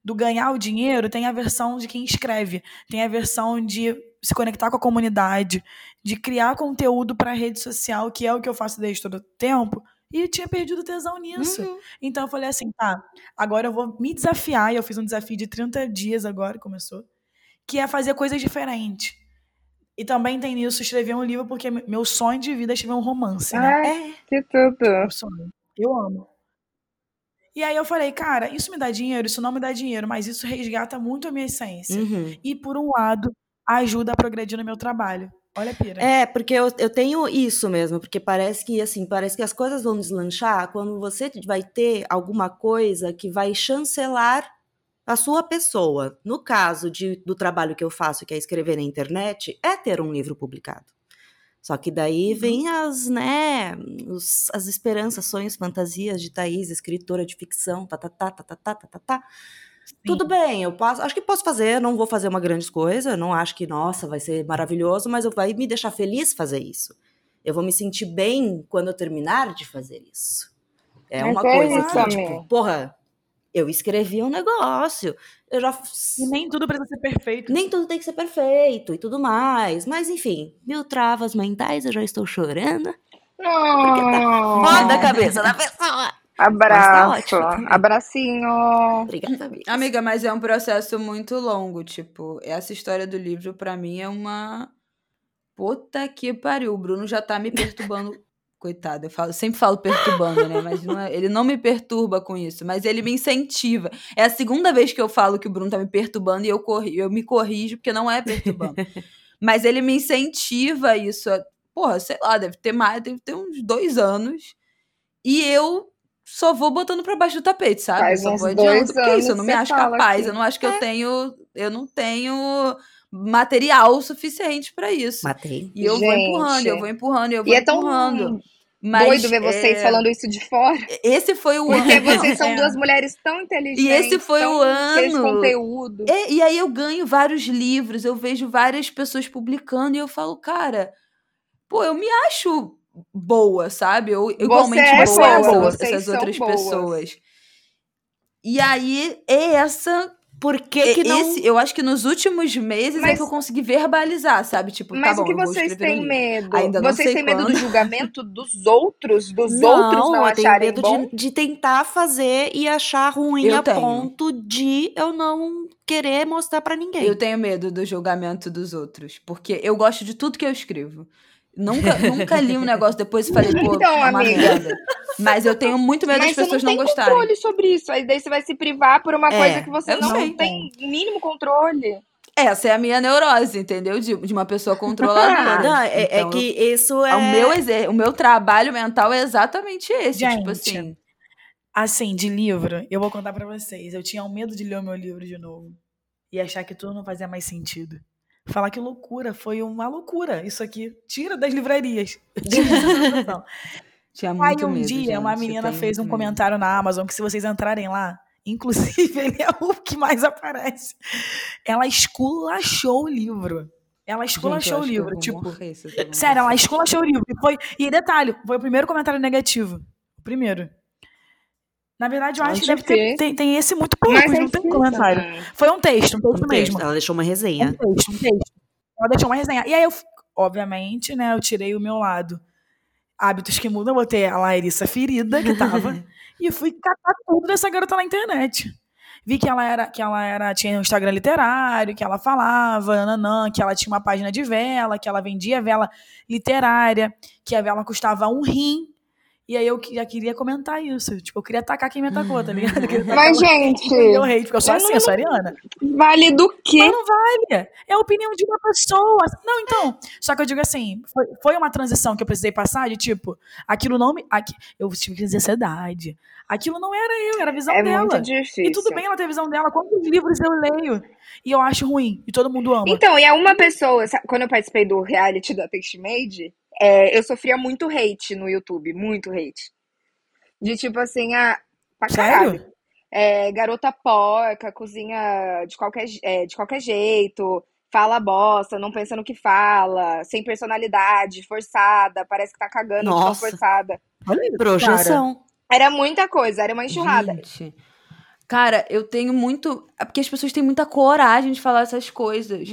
do ganhar o dinheiro, tem a versão de quem escreve, tem a versão de se conectar com a comunidade, de criar conteúdo para rede social, que é o que eu faço desde todo o tempo, e eu tinha perdido tesão nisso. Uhum. Então eu falei assim, tá, agora eu vou me desafiar, e eu fiz um desafio de 30 dias agora, começou, que é fazer coisas diferentes. E também tem nisso, escrever um livro, porque meu sonho de vida é escrever um romance, né? Ai, É. que tudo. Eu amo. E aí eu falei, cara, isso me dá dinheiro, isso não me dá dinheiro, mas isso resgata muito a minha essência. Uhum. E por um lado, ajuda a progredir no meu trabalho. Olha a pira. É, porque eu, eu tenho isso mesmo, porque parece que assim, parece que as coisas vão deslanchar quando você vai ter alguma coisa que vai chancelar a sua pessoa. No caso de, do trabalho que eu faço, que é escrever na internet, é ter um livro publicado. Só que daí vem as, né, os- as esperanças, sonhos, fantasias de Thaís, escritora de ficção, tá, tá, tá, tá, tá, tá, tá, tá, tá. Tudo bem, eu posso, acho que posso fazer, não vou fazer uma grande coisa, não acho que, nossa, vai ser maravilhoso, mas eu- vai me deixar feliz fazer isso. Eu vou me sentir bem quando eu terminar de fazer isso. É Mas uma é coisa isso, que, tipo, porra, eu escrevi um negócio, eu já E nem tudo precisa ser perfeito. nem tudo tem que ser perfeito e tudo mais, mas enfim, mil travas mentais, eu já estou chorando. Não. Foda a cabeça da pessoa. Abraço. tá. Abracinho. Obrigada, amiga. Amiga, mas é um processo muito longo, tipo, essa história do livro pra mim é uma puta que pariu. O Bruno já tá me perturbando. Coitado, eu falo, sempre falo perturbando, né? Mas não é- ele não me perturba com isso, mas ele me incentiva. É a segunda vez que eu falo que o Bruno tá me perturbando e eu, corri, eu me corrijo, porque não é perturbando. mas ele me incentiva isso. Porra, sei lá, deve ter mais, deve ter uns dois anos. E eu só vou botando pra baixo do tapete, sabe? Faz só vou dois adiando, porque é isso, eu não me acho capaz, eu não acho que eu tenho, eu não tenho material suficiente pra isso. Matei. E eu vou empurrando, Gente. eu vou empurrando, eu vou E é tão empurrando. Mas, doido ver vocês é, falando isso de fora. Esse foi o Porque ano. vocês são É. duas mulheres tão inteligentes. E esse foi o ano. conteúdo. É, e aí eu ganho vários livros, eu vejo várias pessoas publicando e eu falo, cara, pô, eu me acho boa, sabe? Eu igualmente é boa boa, essas, outras boas. pessoas. E aí é essa Por que, que não. esse, eu acho que nos últimos meses é Mas- que eu consegui verbalizar, sabe? Tipo, Mas tá o bom, que eu vou vocês um têm medo? Ainda não vocês sei têm medo quando. do julgamento dos outros? Dos não, outros não eu tenho acharem medo bom? de, de tentar fazer e achar ruim Eu a tenho. ponto de eu não querer mostrar pra ninguém. Eu tenho medo do julgamento dos outros, porque eu gosto de tudo que eu escrevo. Nunca, nunca li um negócio depois e falei, pô, Então, é uma amiga. merda. Mas eu tenho muito medo Mas das você não pessoas tem não, gostarem. controle sobre isso. Aí daí você vai se privar por uma É, coisa que você não sei. tem mínimo controle. Essa é a minha neurose, entendeu? De, de uma pessoa controladora. Não, é, é Então, que isso é. O meu, exer- o meu trabalho mental é exatamente esse. tipo Gente, assim. Assim, de livro, eu vou contar pra vocês. Eu tinha um medo de ler o meu livro de novo. E achar que tudo não fazia mais sentido. Falar que loucura, foi uma loucura. Isso aqui, tira das livrarias. Tinha Aí muito um medo, dia, uma gente, menina tenho fez um medo. comentário na Amazon que se vocês entrarem lá, inclusive ele é o que mais aparece. Ela esculachou o livro. Ela Gente, esculachou o acho que eu livro, tipo, morrer sério, ela esculachou o livro. E, foi, e detalhe, foi o primeiro comentário negativo. O primeiro. Na verdade, eu acho que deve ter, tem, tem esse muito pouco, Mas é não tem comentário. né? Foi um texto, um texto Um mesmo. texto, Ela deixou uma Um resenha. texto, um texto. Ela deixou uma resenha. E aí eu, obviamente, né, eu tirei o meu lado. Hábitos que mudam, eu botei a Larissa ferida que tava e fui catar tudo dessa garota na internet. Vi que ela era, que ela era, tinha um Instagram literário, que ela falava, nanã, que ela tinha uma página de vela, que ela vendia vela literária, que a vela custava um rim. E aí eu que- já queria comentar isso. Tipo, eu queria atacar quem me atacou, tá ligado? Eu Mas, gente, deu hate, porque eu sou eu assim, eu sou ariana. vale do quê? Mas não vale. É a opinião de uma pessoa. Não, então. Só que eu digo assim, foi, foi uma transição que eu precisei passar de tipo, aquilo não me. Aqui, eu tive crise de ansiedade. Aquilo não era eu, era a visão É dela. muito difícil. E tudo bem ela ter a visão dela. Quantos livros eu leio? E eu acho ruim. E todo mundo ama. Então, e é uma pessoa, quando eu participei do reality da Taste é, eu sofria muito hate no YouTube, muito hate. De tipo assim, ah, pra caralho. Sério? É, garota porca, cozinha de qualquer, é, de qualquer jeito, fala bosta, não pensa no que fala, sem personalidade, forçada, parece que tá cagando Nossa. forçada. Olha. Projeção. Era muita coisa, era uma enxurrada. Gente. Cara, eu tenho muito. É porque as pessoas têm muita coragem de falar essas coisas.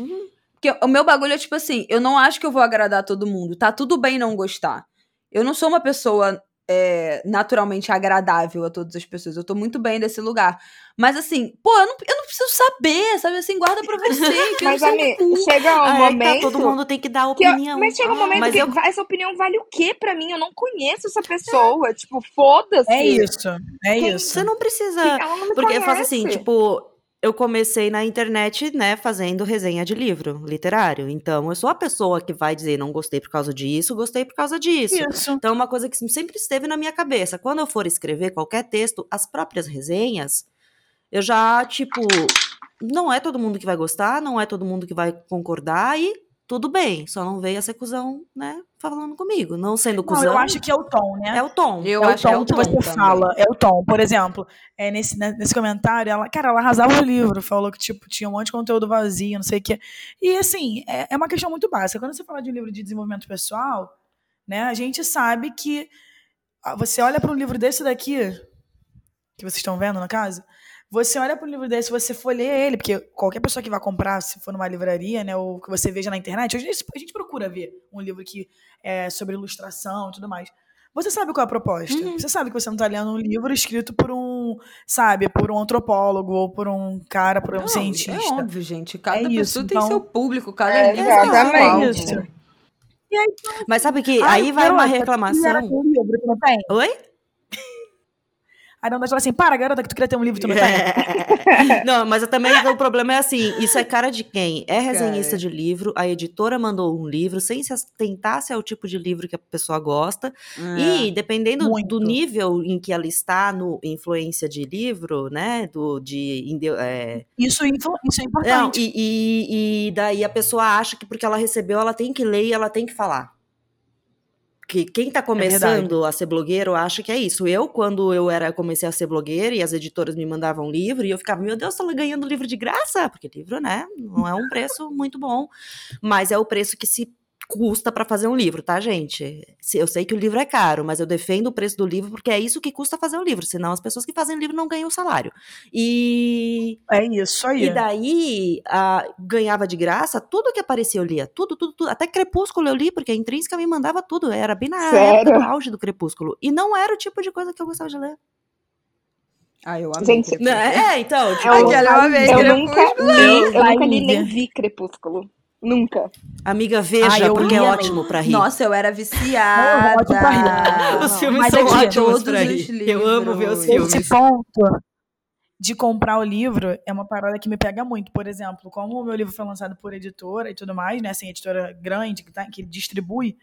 Porque o meu bagulho é tipo assim: eu não acho que eu vou agradar todo mundo. Tá tudo bem não gostar. Eu não sou uma pessoa é, naturalmente agradável a todas as pessoas. Eu tô muito bem desse lugar. Mas assim, pô, eu não, eu não preciso saber, sabe? Assim, guarda pra você. Mas, amiga, chega um Aí tá, momento. todo mundo tem que dar que eu- opinião. mas chega um Ah, momento mas que eu- essa opinião vale o quê pra mim? Eu não conheço essa pessoa. Tipo, foda-se. É isso. É Quem- isso. Você não precisa. Ela não me Porque eu conhece. faço assim, tipo, eu comecei na internet, né, fazendo resenha de livro literário. Então, eu sou a pessoa que vai dizer não gostei por causa disso, gostei por causa disso. Isso. Então, é uma coisa que sempre esteve na minha cabeça. Quando eu for escrever qualquer texto, as próprias resenhas, eu já, tipo, não é todo mundo que vai gostar, não é todo mundo que vai concordar e tudo bem. Só não veio a ser cuzão, né, falando comigo. Não sendo Não, cuzão, eu acho que é o tom, né? é o tom. Eu é acho o que tom é o que tom você também. fala, é o tom. Por exemplo, é nesse, né, nesse comentário, ela, cara, ela arrasava o livro, falou que tipo, tinha um monte de conteúdo vazio, não sei o quê. E assim, é, é uma questão muito básica. Quando você fala de um livro de desenvolvimento pessoal, né, a gente sabe que ah, você olha para um livro desse daqui, que vocês estão vendo no caso, você olha para um livro desse, você folheia ele, porque qualquer pessoa que vai comprar, se for numa livraria, né, ou que você veja na internet, hoje a gente procura ver um livro que é sobre ilustração e tudo mais. Você sabe qual é a proposta. Você sabe que você não está lendo um livro escrito por um, sabe, por um antropólogo ou por um cara, por um Não, cientista. É óbvio, gente. Cada É isso, pessoa tem então- seu público, cada É, livro tem exatamente. alvo. Isso. Mas sabe que Ai, aí vai uma reclamação. livro, tu não tem? Oi? Aí não fala assim, para, garota, que tu queria ter um livro, tu não tem. não, mas eu também o problema é assim, isso é cara de quem? É resenhista Cara. de livro, a editora mandou um livro sem se tentar se é o tipo de livro que a pessoa gosta. É. E dependendo Muito. do nível em que ela está no influência de livro, né, do de é, Isso, isso é não, importante. e, e- e daí a pessoa acha que porque ela recebeu, ela tem que ler e ela tem que falar. Que quem tá começando a ser blogueiro acha que é isso. Eu, quando eu era comecei a ser blogueira e as editoras me mandavam livro, e eu ficava, meu Deus, tô ganhando livro de graça, porque livro, né, não é um preço muito bom, mas é o preço que se custa para fazer um livro, tá, gente? Eu sei que o livro é caro, mas eu defendo o preço do livro porque é isso que custa fazer o livro, senão as pessoas que fazem livro não ganham salário. E É isso aí. e daí, ah, ganhava de graça, tudo que aparecia eu lia. Tudo, tudo, tudo. Até Crepúsculo eu li, porque a Intrínseca me mandava tudo. Era bem na Sério? época do auge do Crepúsculo. E não era o tipo de coisa que eu gostava de ler. Ah, eu amei. Gente, Crepúsculo. É, então, tipo, Eu- Aquela uma vez, Eu Crepúsculo. nunca li, eu nunca li nem vi Crepúsculo. Nunca. amiga, veja, Ai, eu porque é ótimo pra rir. Nossa, eu era Não, viciada. ótimo pra rir. Os filmes Mas são aqui, ótimos todos pra os rir. Eu amo ver os filmes. Esse ponto de comprar o livro é uma parada que me pega muito. Por exemplo, como o meu livro foi lançado por editora e tudo mais, né? Assim, editora grande que, tá, que distribui,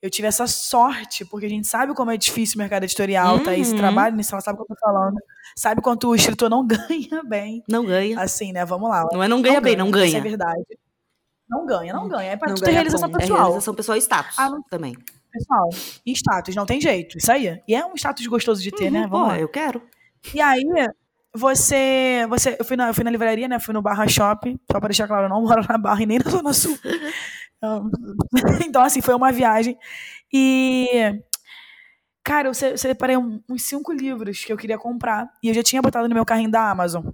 eu tive essa sorte, porque a gente sabe como é difícil o mercado editorial, tá? Esse Uhum. trabalho nisso, ela sabe o que eu tô falando. Sabe quanto o escritor não ganha bem. Não ganha. Assim, né? Vamos lá. Não é não ganha bem, não Isso ganha. é verdade. Não ganha, não ganha. É pra Não ganha realização ponto. É pessoal. realização pessoal e status Ah, não- também. Pessoal. E status, não tem jeito. Isso aí. E é um status gostoso de ter, né? Uhum, Vamos pô, lá. eu quero. E aí, você. você eu, fui na, eu fui na livraria, né? Fui no Barra Shop. Só pra deixar claro, eu não moro na Barra e nem na Zona Sul. Então, então, assim, foi uma viagem. E. Cara, eu se- separei uns cinco livros que eu queria comprar. E eu já tinha botado no meu carrinho da Amazon.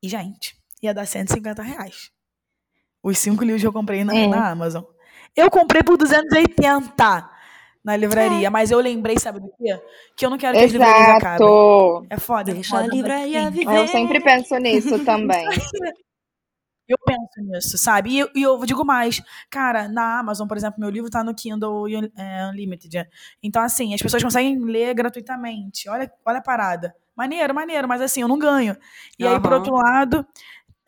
E, gente, ia dar 150 reais. Os cinco livros que eu comprei na, É. na Amazon. Eu comprei por 280 na livraria, mas eu lembrei, sabe do quê? Que eu não quero que as livrarias acabem. Exato. É foda. é Deixa a foda, mas livraria viver. Eu sempre penso nisso também. Eu penso nisso, sabe? E eu, e eu digo mais, cara, na Amazon, por exemplo, meu livro tá no Kindle é, Unlimited. Então, assim, as pessoas conseguem ler gratuitamente. Olha, olha a parada. Maneiro, maneiro, mas assim, eu não ganho. E aí, por outro lado,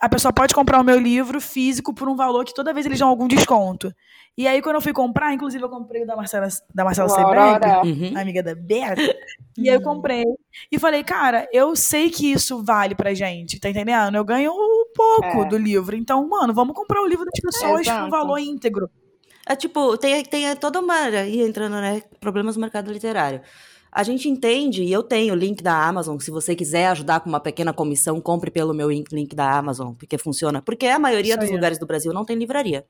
a pessoa pode comprar o meu livro físico por um valor que toda vez eles dão algum desconto. E aí, quando eu fui comprar, inclusive eu comprei o da Marcela, da Marcela Aurora. Uhum. amiga da Berta. E aí eu comprei. E falei, cara, eu sei que isso vale pra gente, tá entendendo? Eu ganho um pouco É. do livro. Então, mano, vamos comprar o livro das pessoas por um valor íntegro. É tipo, tem, tem toda uma. E entrando, né? Problemas no mercado literário. A gente entende, e eu tenho o link da Amazon. Se você quiser ajudar com uma pequena comissão, compre pelo meu link da Amazon, porque funciona. Porque a maioria dos lugares do Brasil não tem livraria.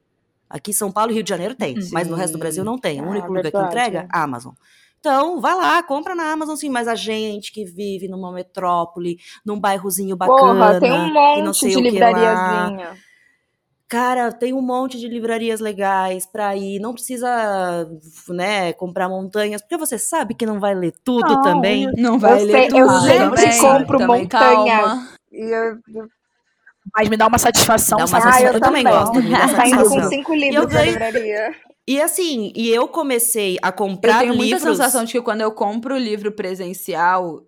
Aqui em São Paulo e Rio de Janeiro tem, mas no resto do Brasil não tem. O Ah, único lugar que verdade. entrega, Amazon. Então, vai lá, compra na Amazon sim, mas a gente que vive numa metrópole, num bairrozinho bacana, Porra, tem um e não monte sei de o que lá. Cara, tem um monte de livrarias legais pra ir. Não precisa, né, comprar montanhas, porque você sabe que não vai ler tudo Não, também. Não vai Eu ler sei- tudo eu sempre também, compro também, montanhas. calma. E eu, eu Mas me dá uma satisfação. Dá uma satisfação. Ah, eu, eu também gosto, me dá Saindo com cinco eu livros da ganho- livraria. E assim, e eu comecei a Eu comprar tenho muita livros. sensação de que quando eu compro o livro presencial,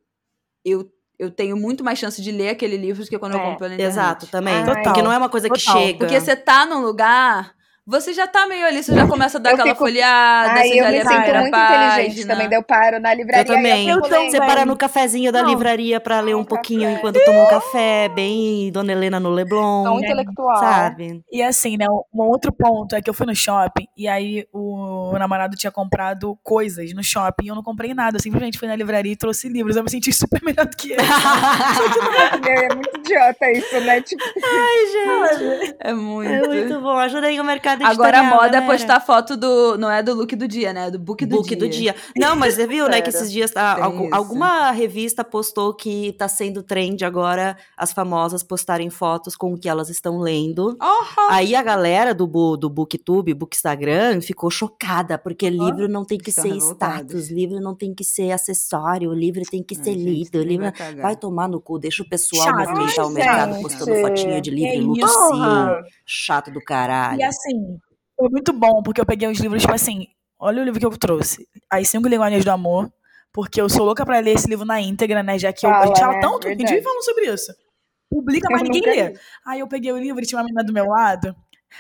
eu, eu tenho muito mais chance de ler aquele livro do que quando eu É, compro na internet. Exato, também. Ai. Porque não é uma coisa que Total. chega. Porque você tá num lugar, você já tá meio ali, você já começa a dar Eu aquela fico- folhada, Ai, você eu já me lê a sinto primeira muito página. inteligente também. Daí eu paro na livraria Eu também. eu lendo. Você para no cafezinho da Não. livraria pra ler um um pouquinho café. enquanto toma um café, bem Dona Helena no Leblon, Tão intelectual. sabe? E assim, né? Um outro ponto é que eu fui no shopping e aí o namorado tinha comprado coisas no shopping e eu não comprei nada. Eu simplesmente fui na livraria e trouxe livros. Eu me senti super melhor do que ele. Meu, é muito idiota isso, né? Tipo, É muito. É muito bom. Ajudei o mercado Agora a moda é galera. postar foto do. Não é do look do dia, né? É do book do book dia. do dia. Não, mas você viu, né, que esses dias tá, Tem algu- isso. alguma revista postou que tá sendo trend agora as famosas postarem fotos com o que elas estão lendo. Oh, Aí a galera do, do Booktube, Bookstagram, ficou chocada, porque livro não tem que estão ser revoltados. status, livro não tem que ser acessório, livro tem que ser lido, livro vai cagar. vai tomar no cu, deixa o pessoal movimentar o Ai, mercado postando fotinha de livro em look sim, chato do caralho. E assim, foi muito bom, porque eu peguei os livros, tipo assim, olha o livro que eu trouxe. As Cinco Linguagens do Amor, porque eu sou louca pra ler esse livro na íntegra, né? Já que eu, a gente Fala, fala né? tanto, a gente vive falando sobre isso. Publica, mas ninguém lê. li. Aí eu peguei o livro e tinha uma menina do meu lado,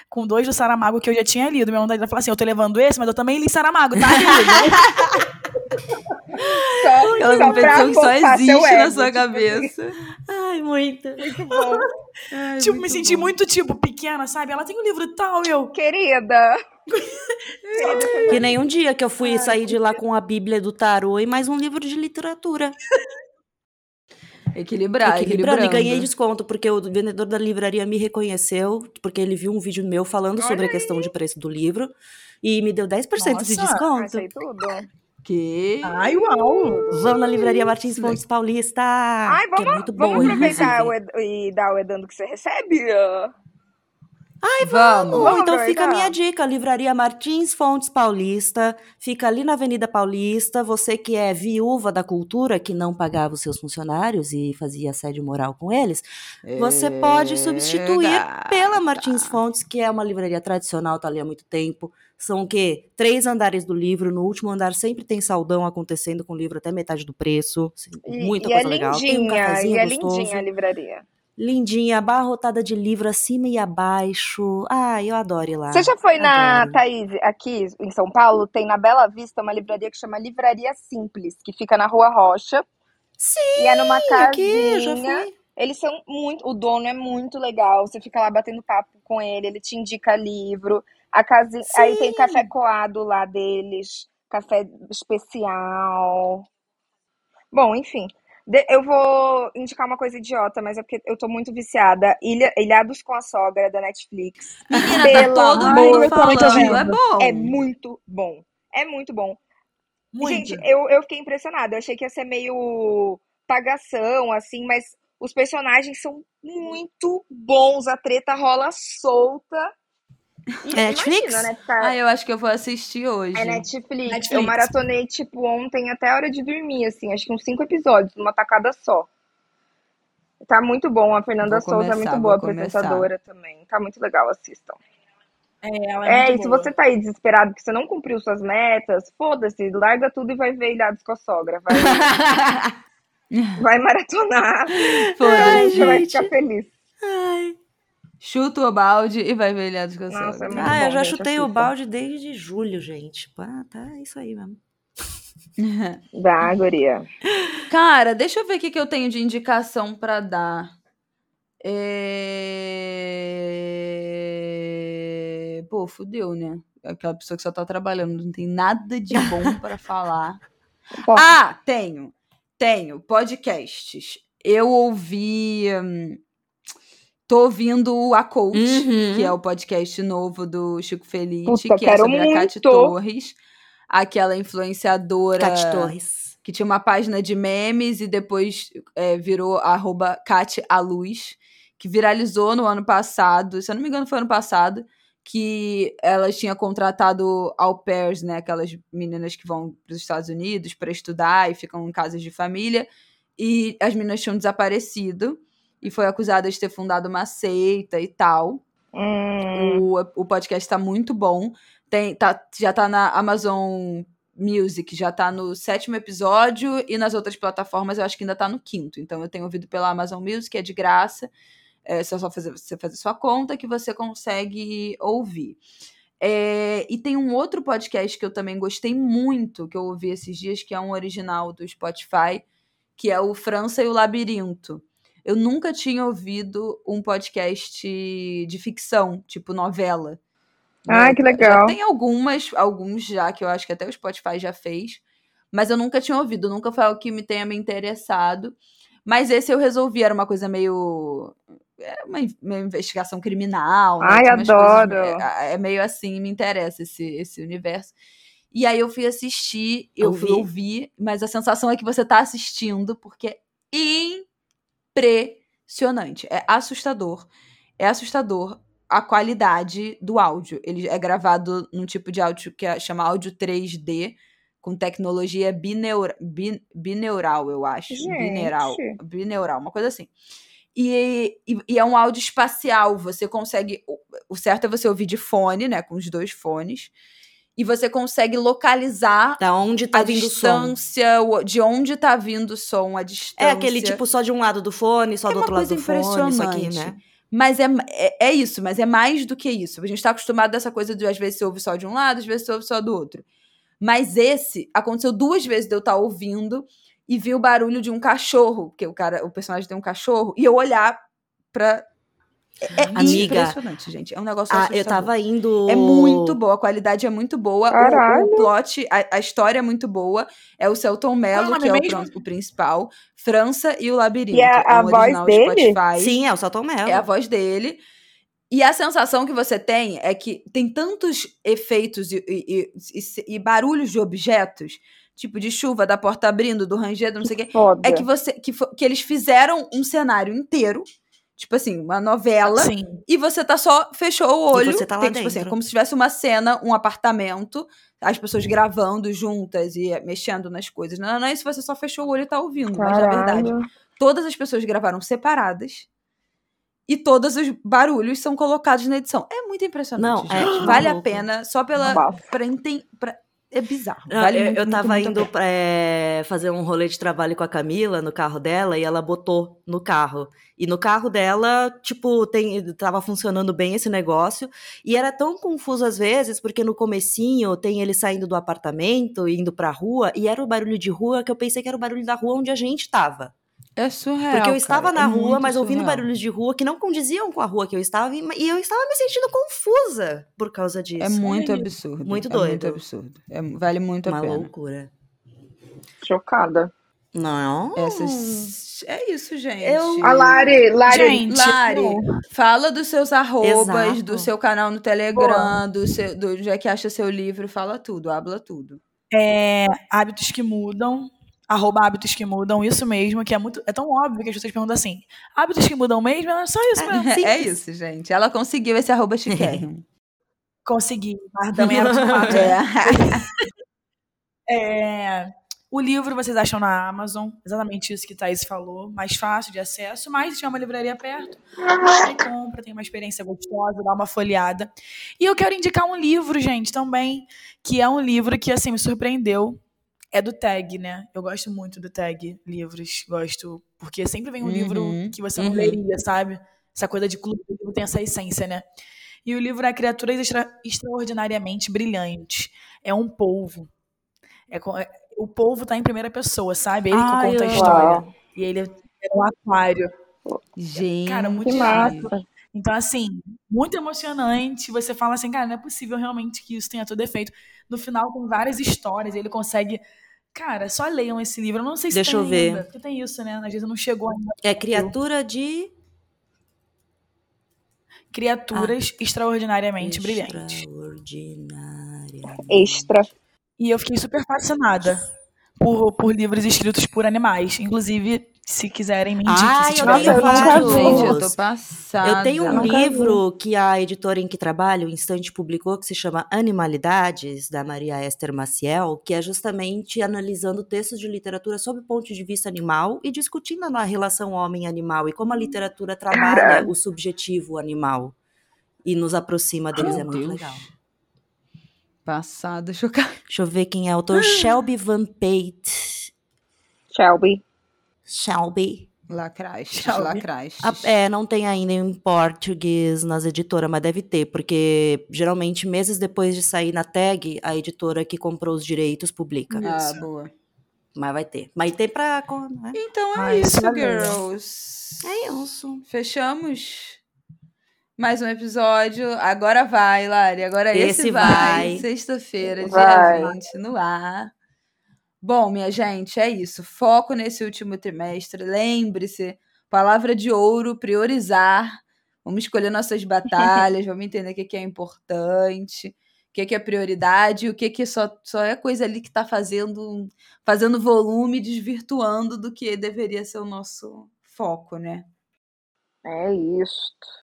com dois do Saramago que eu já tinha lido. Minha vontade de falar assim, eu tô levando esse, mas eu também li Saramago, tá, querido? Só, Aquela só competição que só existe na sua tipo, cabeça. Ai, muito. Muito bom. Ai, tipo, muito me senti bom. muito, tipo, pequena, sabe? Ela tem um livro tal, eu... Querida. Que nem um dia que eu fui sair de lá com a Bíblia do tarô e mais um livro de literatura. Equilibrar, equilibrando. E ganhei desconto, porque o vendedor da livraria me reconheceu, porque ele viu um vídeo meu falando sobre a questão de preço do livro e me deu 10% de Nossa, desconto. Achei tudo. Que... Ai, uau! Vamos na livraria Martins Fontes Paulista. Ai, que é vamos, muito boa, vamos aproveitar e dar o edando que você recebe? Vamos. Bom, Vamos então fica a minha dica, Livraria Martins Fontes Paulista, fica ali na Avenida Paulista, você que é viúva da cultura, que não pagava os seus funcionários e fazia assédio moral com eles, você pode substituir pela Martins Fontes, que é uma livraria tradicional, tá ali há muito tempo. São o quê? Três andares do livro. No último andar sempre tem saldão acontecendo com o livro até metade do preço. Muita e coisa é legal. Tem um lindinha, e é gostoso. lindinha a livraria. Lindinha, abarrotada de livro acima e abaixo. Ai, eu adoro ir lá. Você já foi na, Adoro. Thaís, aqui em São Paulo, tem na Bela Vista uma livraria que chama Livraria Simples, que fica na Rua Rocha. Sim, E é numa aqui, eu já casinha. fui. Eles são muito. O dono é muito legal. Você fica lá batendo papo com ele, ele te indica livro. A casinha, aí tem café coado lá deles, café especial. Bom, enfim. Eu vou indicar uma coisa idiota, mas é porque eu tô muito viciada. Ilha, Ilhados com a Sogra, da Netflix. Menina, tá todo mundo falando. É bom. É muito bom. É muito bom. Muito. Gente, eu, eu fiquei impressionada. Eu achei que ia ser meio pagação, assim, mas os personagens são muito bons. A treta rola solta. E É Netflix? Imagina, né? Ah, eu acho que eu vou assistir hoje. É Netflix. Eu Netflix. maratonei, tipo, ontem até a hora de dormir, assim. Acho que uns cinco episódios, numa tacada só. Tá muito bom. A Fernanda Vou Souza é muito boa começar. apresentadora também. Tá muito legal, assistam. É, ela é, É, muito e se boa. você tá aí desesperado porque você não cumpriu suas metas, foda-se, larga tudo e vai ver Ilhados com a sogra. Vai, vai maratonar. Foda-se. Você vai ficar feliz. Ai. Chuta o balde e vai ver ilhados com a Nossa, sogra. é Ah, eu bom, já gente, chutei o balde desde julho, gente. Ah, tá, é isso aí mesmo. Dá, guria. Cara, deixa eu ver o que, que eu tenho de indicação pra dar. É... Pô, fudeu, né? Aquela pessoa que só tá trabalhando, não tem nada de bom pra falar. Ah, tenho. Tenho. Podcasts. Eu ouvi. hum, tô ouvindo o A Coach, Uhum. que é o podcast novo do Chico Puta, que é sobre a Cate muito. Torres, aquela influenciadora Cate Torres. que tinha uma página de memes e depois é, virou arroba Cate a Luz, que viralizou no ano passado, se eu não me engano foi ano passado, que ela tinha contratado au pairs, né, aquelas meninas que vão para os Estados Unidos para estudar e ficam em casas de família, e as meninas tinham desaparecido e foi acusada de ter fundado uma seita e tal. hum, O, o podcast tá muito bom. Tem, tá, já tá na Amazon Music, já tá no sétimo episódio, e nas outras plataformas eu acho que ainda tá no quinto. Então eu tenho ouvido pela Amazon Music, é de graça. É só fazer, você fazer sua conta que você consegue ouvir. É, e tem um outro podcast que eu também gostei muito, que eu ouvi esses dias, que é um original do Spotify, que é o França e o Labirinto. Eu nunca tinha ouvido um podcast de ficção, tipo novela. Ai, né? que legal. Já tem algumas, alguns já, que eu acho que até o Spotify já fez. Mas eu nunca tinha ouvido, nunca foi algo que me tenha me interessado. Mas esse eu resolvi, era uma coisa meio. É uma, uma investigação criminal. né? Ai, adoro. coisas- é, é meio assim, me interessa esse, esse universo. E aí eu fui assistir, eu fui Ouvir. ouvir, mas a sensação é que você tá assistindo, porque é impressionante. É assustador. É assustador a qualidade do áudio. Ele é gravado num tipo de áudio que é, chama áudio 3D, com tecnologia bineura, bin- bineural, eu acho. Gente. Bineural. Bineural, uma coisa assim. E, e, e é um áudio espacial. Você consegue. o- O certo é você ouvir de fone, né? Com os dois fones. E você consegue localizar Da onde tá a vindo o som. distância, o- de onde tá vindo o som, a distância. É aquele tipo só de um lado do fone, só É do outro lado do fone, isso aqui, impressionante. né? Mas é, é, é isso, mas é mais do que isso. A gente tá acostumado dessa coisa de às vezes você ouve só de um lado, às vezes você ouve só do outro. Mas esse aconteceu duas vezes de eu estar ouvindo e vi o barulho de um cachorro, porque o cara, o personagem tem um cachorro, e eu olhar pra. É, é Amiga. impressionante, gente. É um negócio Ah, assustador. eu tava indo. É muito boa, a qualidade é muito boa. O- Caralho. O, plot, a, a história é muito boa. É o Celton Mello, Qual é o que é o, principal. França e o Labirinto. E a- é a um voz original dele? Spotify. Sim, é o Salton Mello. É a voz dele. E a sensação que você tem é que tem tantos efeitos e, e- e- e barulhos de objetos, tipo de chuva, da porta abrindo, do ranger, do não sei o quê. É que você que, que eles fizeram um cenário inteiro, tipo assim, uma novela, Sim. e você tá só fechou o olho. você tá lá tem, tipo assim, é dentro. como se tivesse uma cena, um apartamento, as pessoas gravando juntas e mexendo nas coisas. Não, não é isso, você só fechou o olho e tá ouvindo, mas na verdade Caralho. todas as pessoas gravaram separadas e todos os barulhos são colocados na edição. É muito impressionante, Não, é vale a pena só pela para entender, é bizarro. Vale eu, muito, eu muito, tava muito a indo pra, é, fazer um rolê de trabalho com a Camila no carro dela e ela botou no carro. E no carro dela, tipo, tem, tava funcionando bem esse negócio. E era tão confuso às vezes, porque no comecinho tem ele saindo do apartamento, indo pra rua, e era o barulho de rua que eu pensei que era o barulho da rua onde a gente tava. É surreal. Porque eu estava cara, na é rua, mas ouvindo surreal. barulhos de rua que não condiziam com a rua que eu estava, e e eu estava me sentindo confusa por causa disso. É muito isso. absurdo. Muito É muito doido. absurdo. É- vale muito Uma a pena. loucura. Chocada. Não. Essas... É isso, gente. Eu- A Lari, Lari, Gente, Lari, fala dos seus arrobas, Exato. do seu canal no Telegram, do seu, do onde é que acha seu livro, fala tudo, habla tudo. É, hábitos que mudam. Arroba hábitos que mudam, isso mesmo, que é muito. É tão óbvio que as pessoas perguntam assim: hábitos que mudam mesmo? É só isso mesmo. É, simples. isso, gente. Ela conseguiu esse arroba chiquérrimo. Consegui, mas também era é. É, O livro vocês acham na Amazon, exatamente isso que Thaís falou, mais fácil de acesso, mas tiver uma livraria perto, vai compra, tem uma experiência gostosa, dá uma folheada. E eu quero indicar um livro, gente, também, que é um livro que, assim, me surpreendeu. É do Tag, né? Eu gosto muito do Tag, livros, gosto, porque sempre vem um Uhum, livro que você não uhum. leria, sabe? Essa coisa de clube, tem essa essência, né? E o livro é Criaturas Extra- Extraordinariamente Brilhantes. É um polvo. É é- o polvo tá em primeira pessoa, sabe? Ele Ai, que conta a história. Uau. E ele é um aquário. Gente. Cara, muito Que massa. Então, assim, muito emocionante. Você fala assim, cara, não é possível realmente que isso tenha todo efeito. No final, tem várias histórias. Ele consegue. Cara, só leiam esse livro. Eu não sei se Deixa tem eu ver. ainda. Porque tem isso, né? Às vezes não chegou ainda. É criatura de. Criaturas Ah. extraordinariamente brilhantes. Extraordinária. Extra. E eu fiquei super fascinada por, por livros escritos por animais. Inclusive, se quiserem me indiquem, Ai, eu vários. Gente, eu tô passada. Eu tenho um livro que a editora em que trabalho, o Instante, publicou, que se chama Animalidades, da Maria Esther Maciel, que é justamente analisando textos de literatura sob o ponto de vista animal e discutindo a relação homem-animal e como a literatura trabalha Caralho. o subjetivo animal e nos aproxima deles. Meu é muito Deus. legal. Passada, chocada. Deixa eu ver quem é o autor. Shelby Van Pate. Shelby. Shelby. Lacraste, Tchau. lacraste. A- é, não tem ainda em português nas editoras, mas deve ter, porque geralmente meses depois de sair na tag, a editora que comprou os direitos publica. Ah, Isso. boa. Mas vai ter. Mas tem pra. né? Então é Ai, isso, girls. É isso. Fechamos mais um episódio. Agora vai, Lari. Agora esse, Esse vai. vai. Sexta-feira, dia 20, no ar. Bom, minha gente, é isso. Foco nesse último trimestre. Lembre-se, palavra de ouro, priorizar. Vamos escolher nossas batalhas, vamos entender o que que é importante, o que que é prioridade, o que que só, só é coisa ali que está fazendo, fazendo volume, desvirtuando do que deveria ser o nosso foco, né? É isso.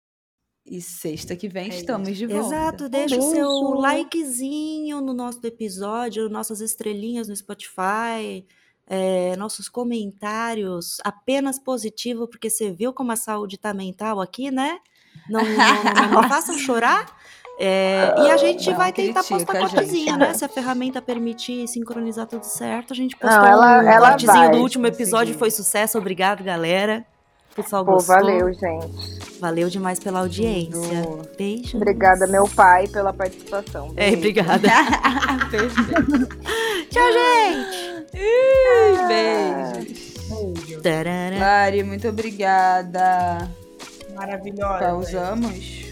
E sexta que vem É estamos de volta. Exato, deixa o seu likezinho no nosso episódio, nossas estrelinhas no Spotify, é, nossos comentários apenas positivo, porque você viu como a saúde tá mental aqui, né? Não, não, não, não façam chorar. É, e a gente Não vai tentar critica postar a cortezinho, gente. né? Se a ferramenta permitir sincronizar tudo certo, a gente postou Não, ela- um ela cortezinho vai do último conseguir. episódio, foi sucesso. Obrigado, galera. Pessoal Pô, gostou. valeu, gente. Valeu demais pela audiência. Tudo. Beijo. Obrigada, meu pai, pela participação. É, Beijo. obrigada. Tchau, gente. Beijos. Tarará. Lari, muito obrigada. Maravilhosa. Pausamos.